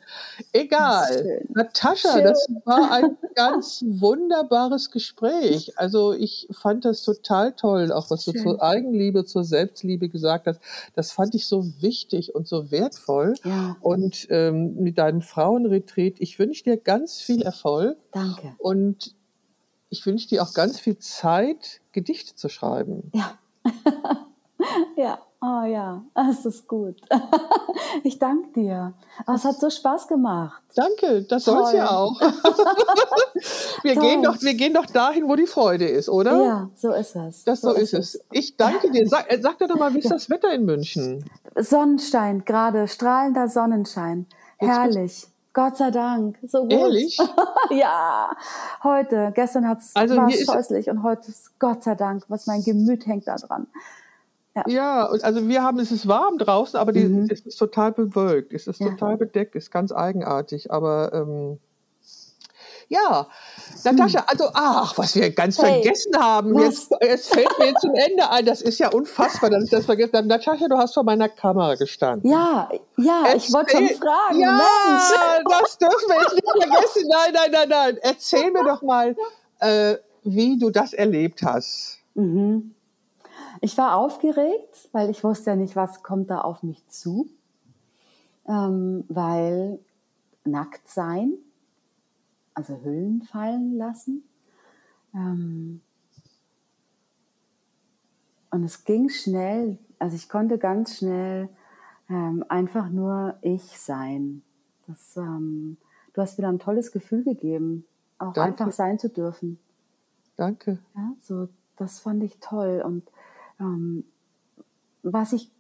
Speaker 2: Egal. Natascha, schön. das war ein ganz wunderbares Gespräch. Also ich fand das total toll, auch was schön. du zur Eigenliebe, zur Selbstliebe gesagt hast. Das fand ich so wichtig und so wertvoll.
Speaker 3: Ja.
Speaker 2: Und ähm, mit deinem Frauenretreat, ich wünsche dir ganz viel Erfolg.
Speaker 3: Danke.
Speaker 2: Und ich wünsche dir auch ganz viel Zeit, Gedichte zu schreiben.
Speaker 3: Ja. ja, oh ja, das ist gut. ich danke dir. Oh, es hat so Spaß gemacht.
Speaker 2: Danke, das soll es ja auch. wir, gehen doch, wir gehen doch dahin, wo die Freude ist, oder?
Speaker 3: Ja, so ist es.
Speaker 2: Das so, so ist, es. es. Ich danke dir. Sag, äh, sag doch mal, wie ist ja. das Wetter in München?
Speaker 3: Sonnenschein, gerade strahlender Sonnenschein. Herrlich. Gott sei Dank, so gut.
Speaker 2: Ehrlich?
Speaker 3: ja, heute, gestern hat's, also war es scheußlich und heute ist Gott sei Dank, was mein Gemüt hängt da dran.
Speaker 2: Ja. ja, also wir haben, es ist warm draußen, aber die, mhm. es ist total bewölkt, es ist ja. total bedeckt, ist ganz eigenartig, aber ähm, ja, Natascha, hm. also, ach, was wir ganz hey, vergessen haben. Jetzt, jetzt fällt mir zum Ende ein, das ist ja unfassbar, dass ich das vergessen habe. Natascha, du hast vor meiner Kamera gestanden.
Speaker 3: Ja, ja, Erzähl, ich wollte schon fragen.
Speaker 2: Ja, Mensch. das dürfen wir jetzt nicht vergessen. Nein, nein, nein, nein. Erzähl mir doch mal, äh, wie du das erlebt hast.
Speaker 3: Mhm. Ich war aufgeregt, weil ich wusste ja nicht, was kommt da auf mich zu. Ähm, weil nackt sein also Hüllen fallen lassen. Ähm, und es ging schnell, also ich konnte ganz schnell ähm, einfach nur ich sein. Das, ähm, du hast wieder ein tolles Gefühl gegeben, auch Danke. einfach sein zu dürfen.
Speaker 2: Danke.
Speaker 3: Ja, so, das fand ich toll. Und ähm, was ich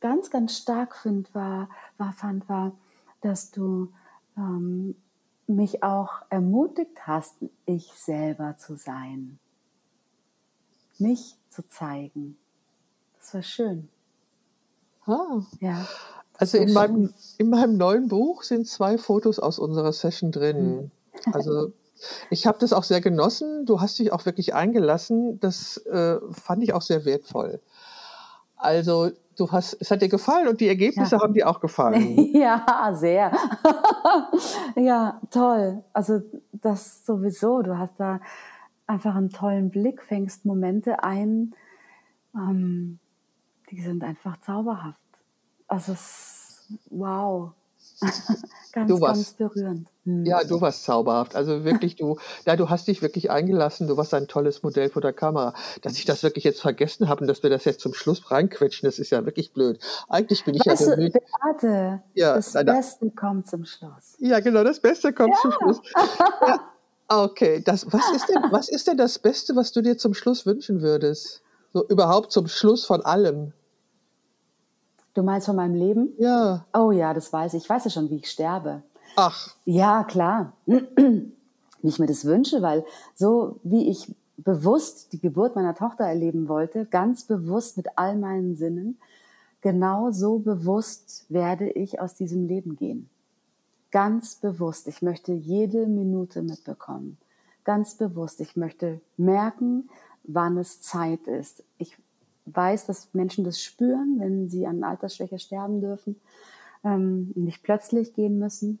Speaker 3: ganz, ganz stark find, war, war, fand, war, dass du ähm, mich auch ermutigt hast, ich selber zu sein, mich zu zeigen. Das war schön.
Speaker 2: Ah. Ja. Also in meinem, in meinem neuen Buch sind zwei Fotos aus unserer Session drin. Hm. Also ich habe das auch sehr genossen. Du hast dich auch wirklich eingelassen. Das äh, fand ich auch sehr wertvoll. Also du hast, es hat dir gefallen und die Ergebnisse ja. haben dir auch gefallen.
Speaker 3: Ja, sehr. ja, toll. Also das sowieso. Du hast da einfach einen tollen Blick, fängst Momente ein, ähm, die sind einfach zauberhaft. Also es, wow. ganz,
Speaker 2: du
Speaker 3: ganz berührend.
Speaker 2: Hm. Ja, du warst zauberhaft. Also wirklich, du, ja, du hast dich wirklich eingelassen. Du warst ein tolles Modell vor der Kamera. Dass ich das wirklich jetzt vergessen habe und dass wir das jetzt zum Schluss reinquetschen, das ist ja wirklich blöd. Eigentlich bin ich weißt ja bemüht.
Speaker 3: Beate, ja, das nein, Beste kommt zum Schluss.
Speaker 2: Ja, genau, das Beste kommt ja. zum Schluss. Ja. Okay, das, was, ist denn, was ist denn das Beste, was du dir zum Schluss wünschen würdest? So überhaupt zum Schluss von allem?
Speaker 3: Du meinst von meinem Leben?
Speaker 2: Ja.
Speaker 3: Oh ja, das weiß ich. Ich weiß ja schon, wie ich sterbe.
Speaker 2: Ach.
Speaker 3: Ja, klar. wie ich mir das wünsche, weil so wie ich bewusst die Geburt meiner Tochter erleben wollte, ganz bewusst mit all meinen Sinnen, genau so bewusst werde ich aus diesem Leben gehen. Ganz bewusst. Ich möchte jede Minute mitbekommen. Ganz bewusst. Ich möchte merken, wann es Zeit ist. Ich weiß, dass Menschen das spüren, wenn sie an Altersschwäche sterben dürfen, ähm, nicht plötzlich gehen müssen,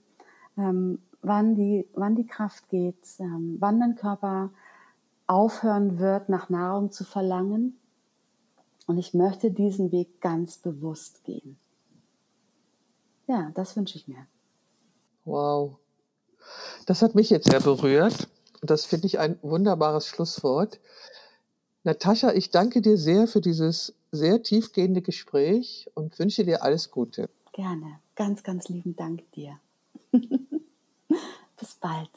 Speaker 3: ähm, wann, die, wann die Kraft geht, ähm, wann dein Körper aufhören wird, nach Nahrung zu verlangen. Und ich möchte diesen Weg ganz bewusst gehen. Ja, das wünsche ich mir.
Speaker 2: Wow. Das hat mich jetzt sehr berührt. Das finde ich ein wunderbares Schlusswort. Natascha, ich danke dir sehr für dieses sehr tiefgehende Gespräch und wünsche dir alles Gute.
Speaker 3: Gerne. Ganz, ganz lieben Dank dir. Bis bald.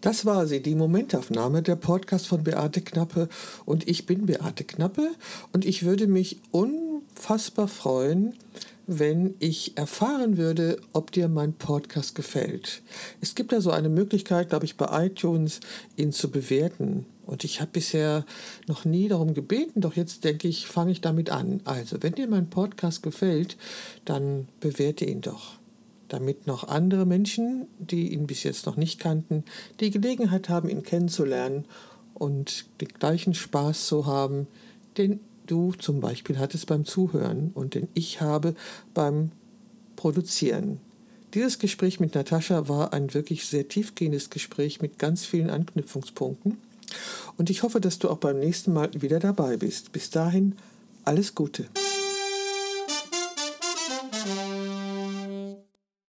Speaker 2: Das war sie, die Momentaufnahme, der Podcast von Beate Knappe. Und ich bin Beate Knappe und ich würde mich unfassbar freuen, wenn ich erfahren würde, ob dir mein Podcast gefällt. Es gibt da so eine Möglichkeit, glaube ich, bei iTunes, ihn zu bewerten. Und ich habe bisher noch nie darum gebeten, doch jetzt denke ich, fange ich damit an. Also, wenn dir mein Podcast gefällt, dann bewerte ihn doch, damit noch andere Menschen, die ihn bis jetzt noch nicht kannten, die Gelegenheit haben, ihn kennenzulernen und den gleichen Spaß zu haben, den du zum Beispiel hattest beim Zuhören und den ich habe beim Produzieren. Dieses Gespräch mit Natascha war ein wirklich sehr tiefgehendes Gespräch mit ganz vielen Anknüpfungspunkten. Und ich hoffe, dass du auch beim nächsten Mal wieder dabei bist. Bis dahin, alles Gute.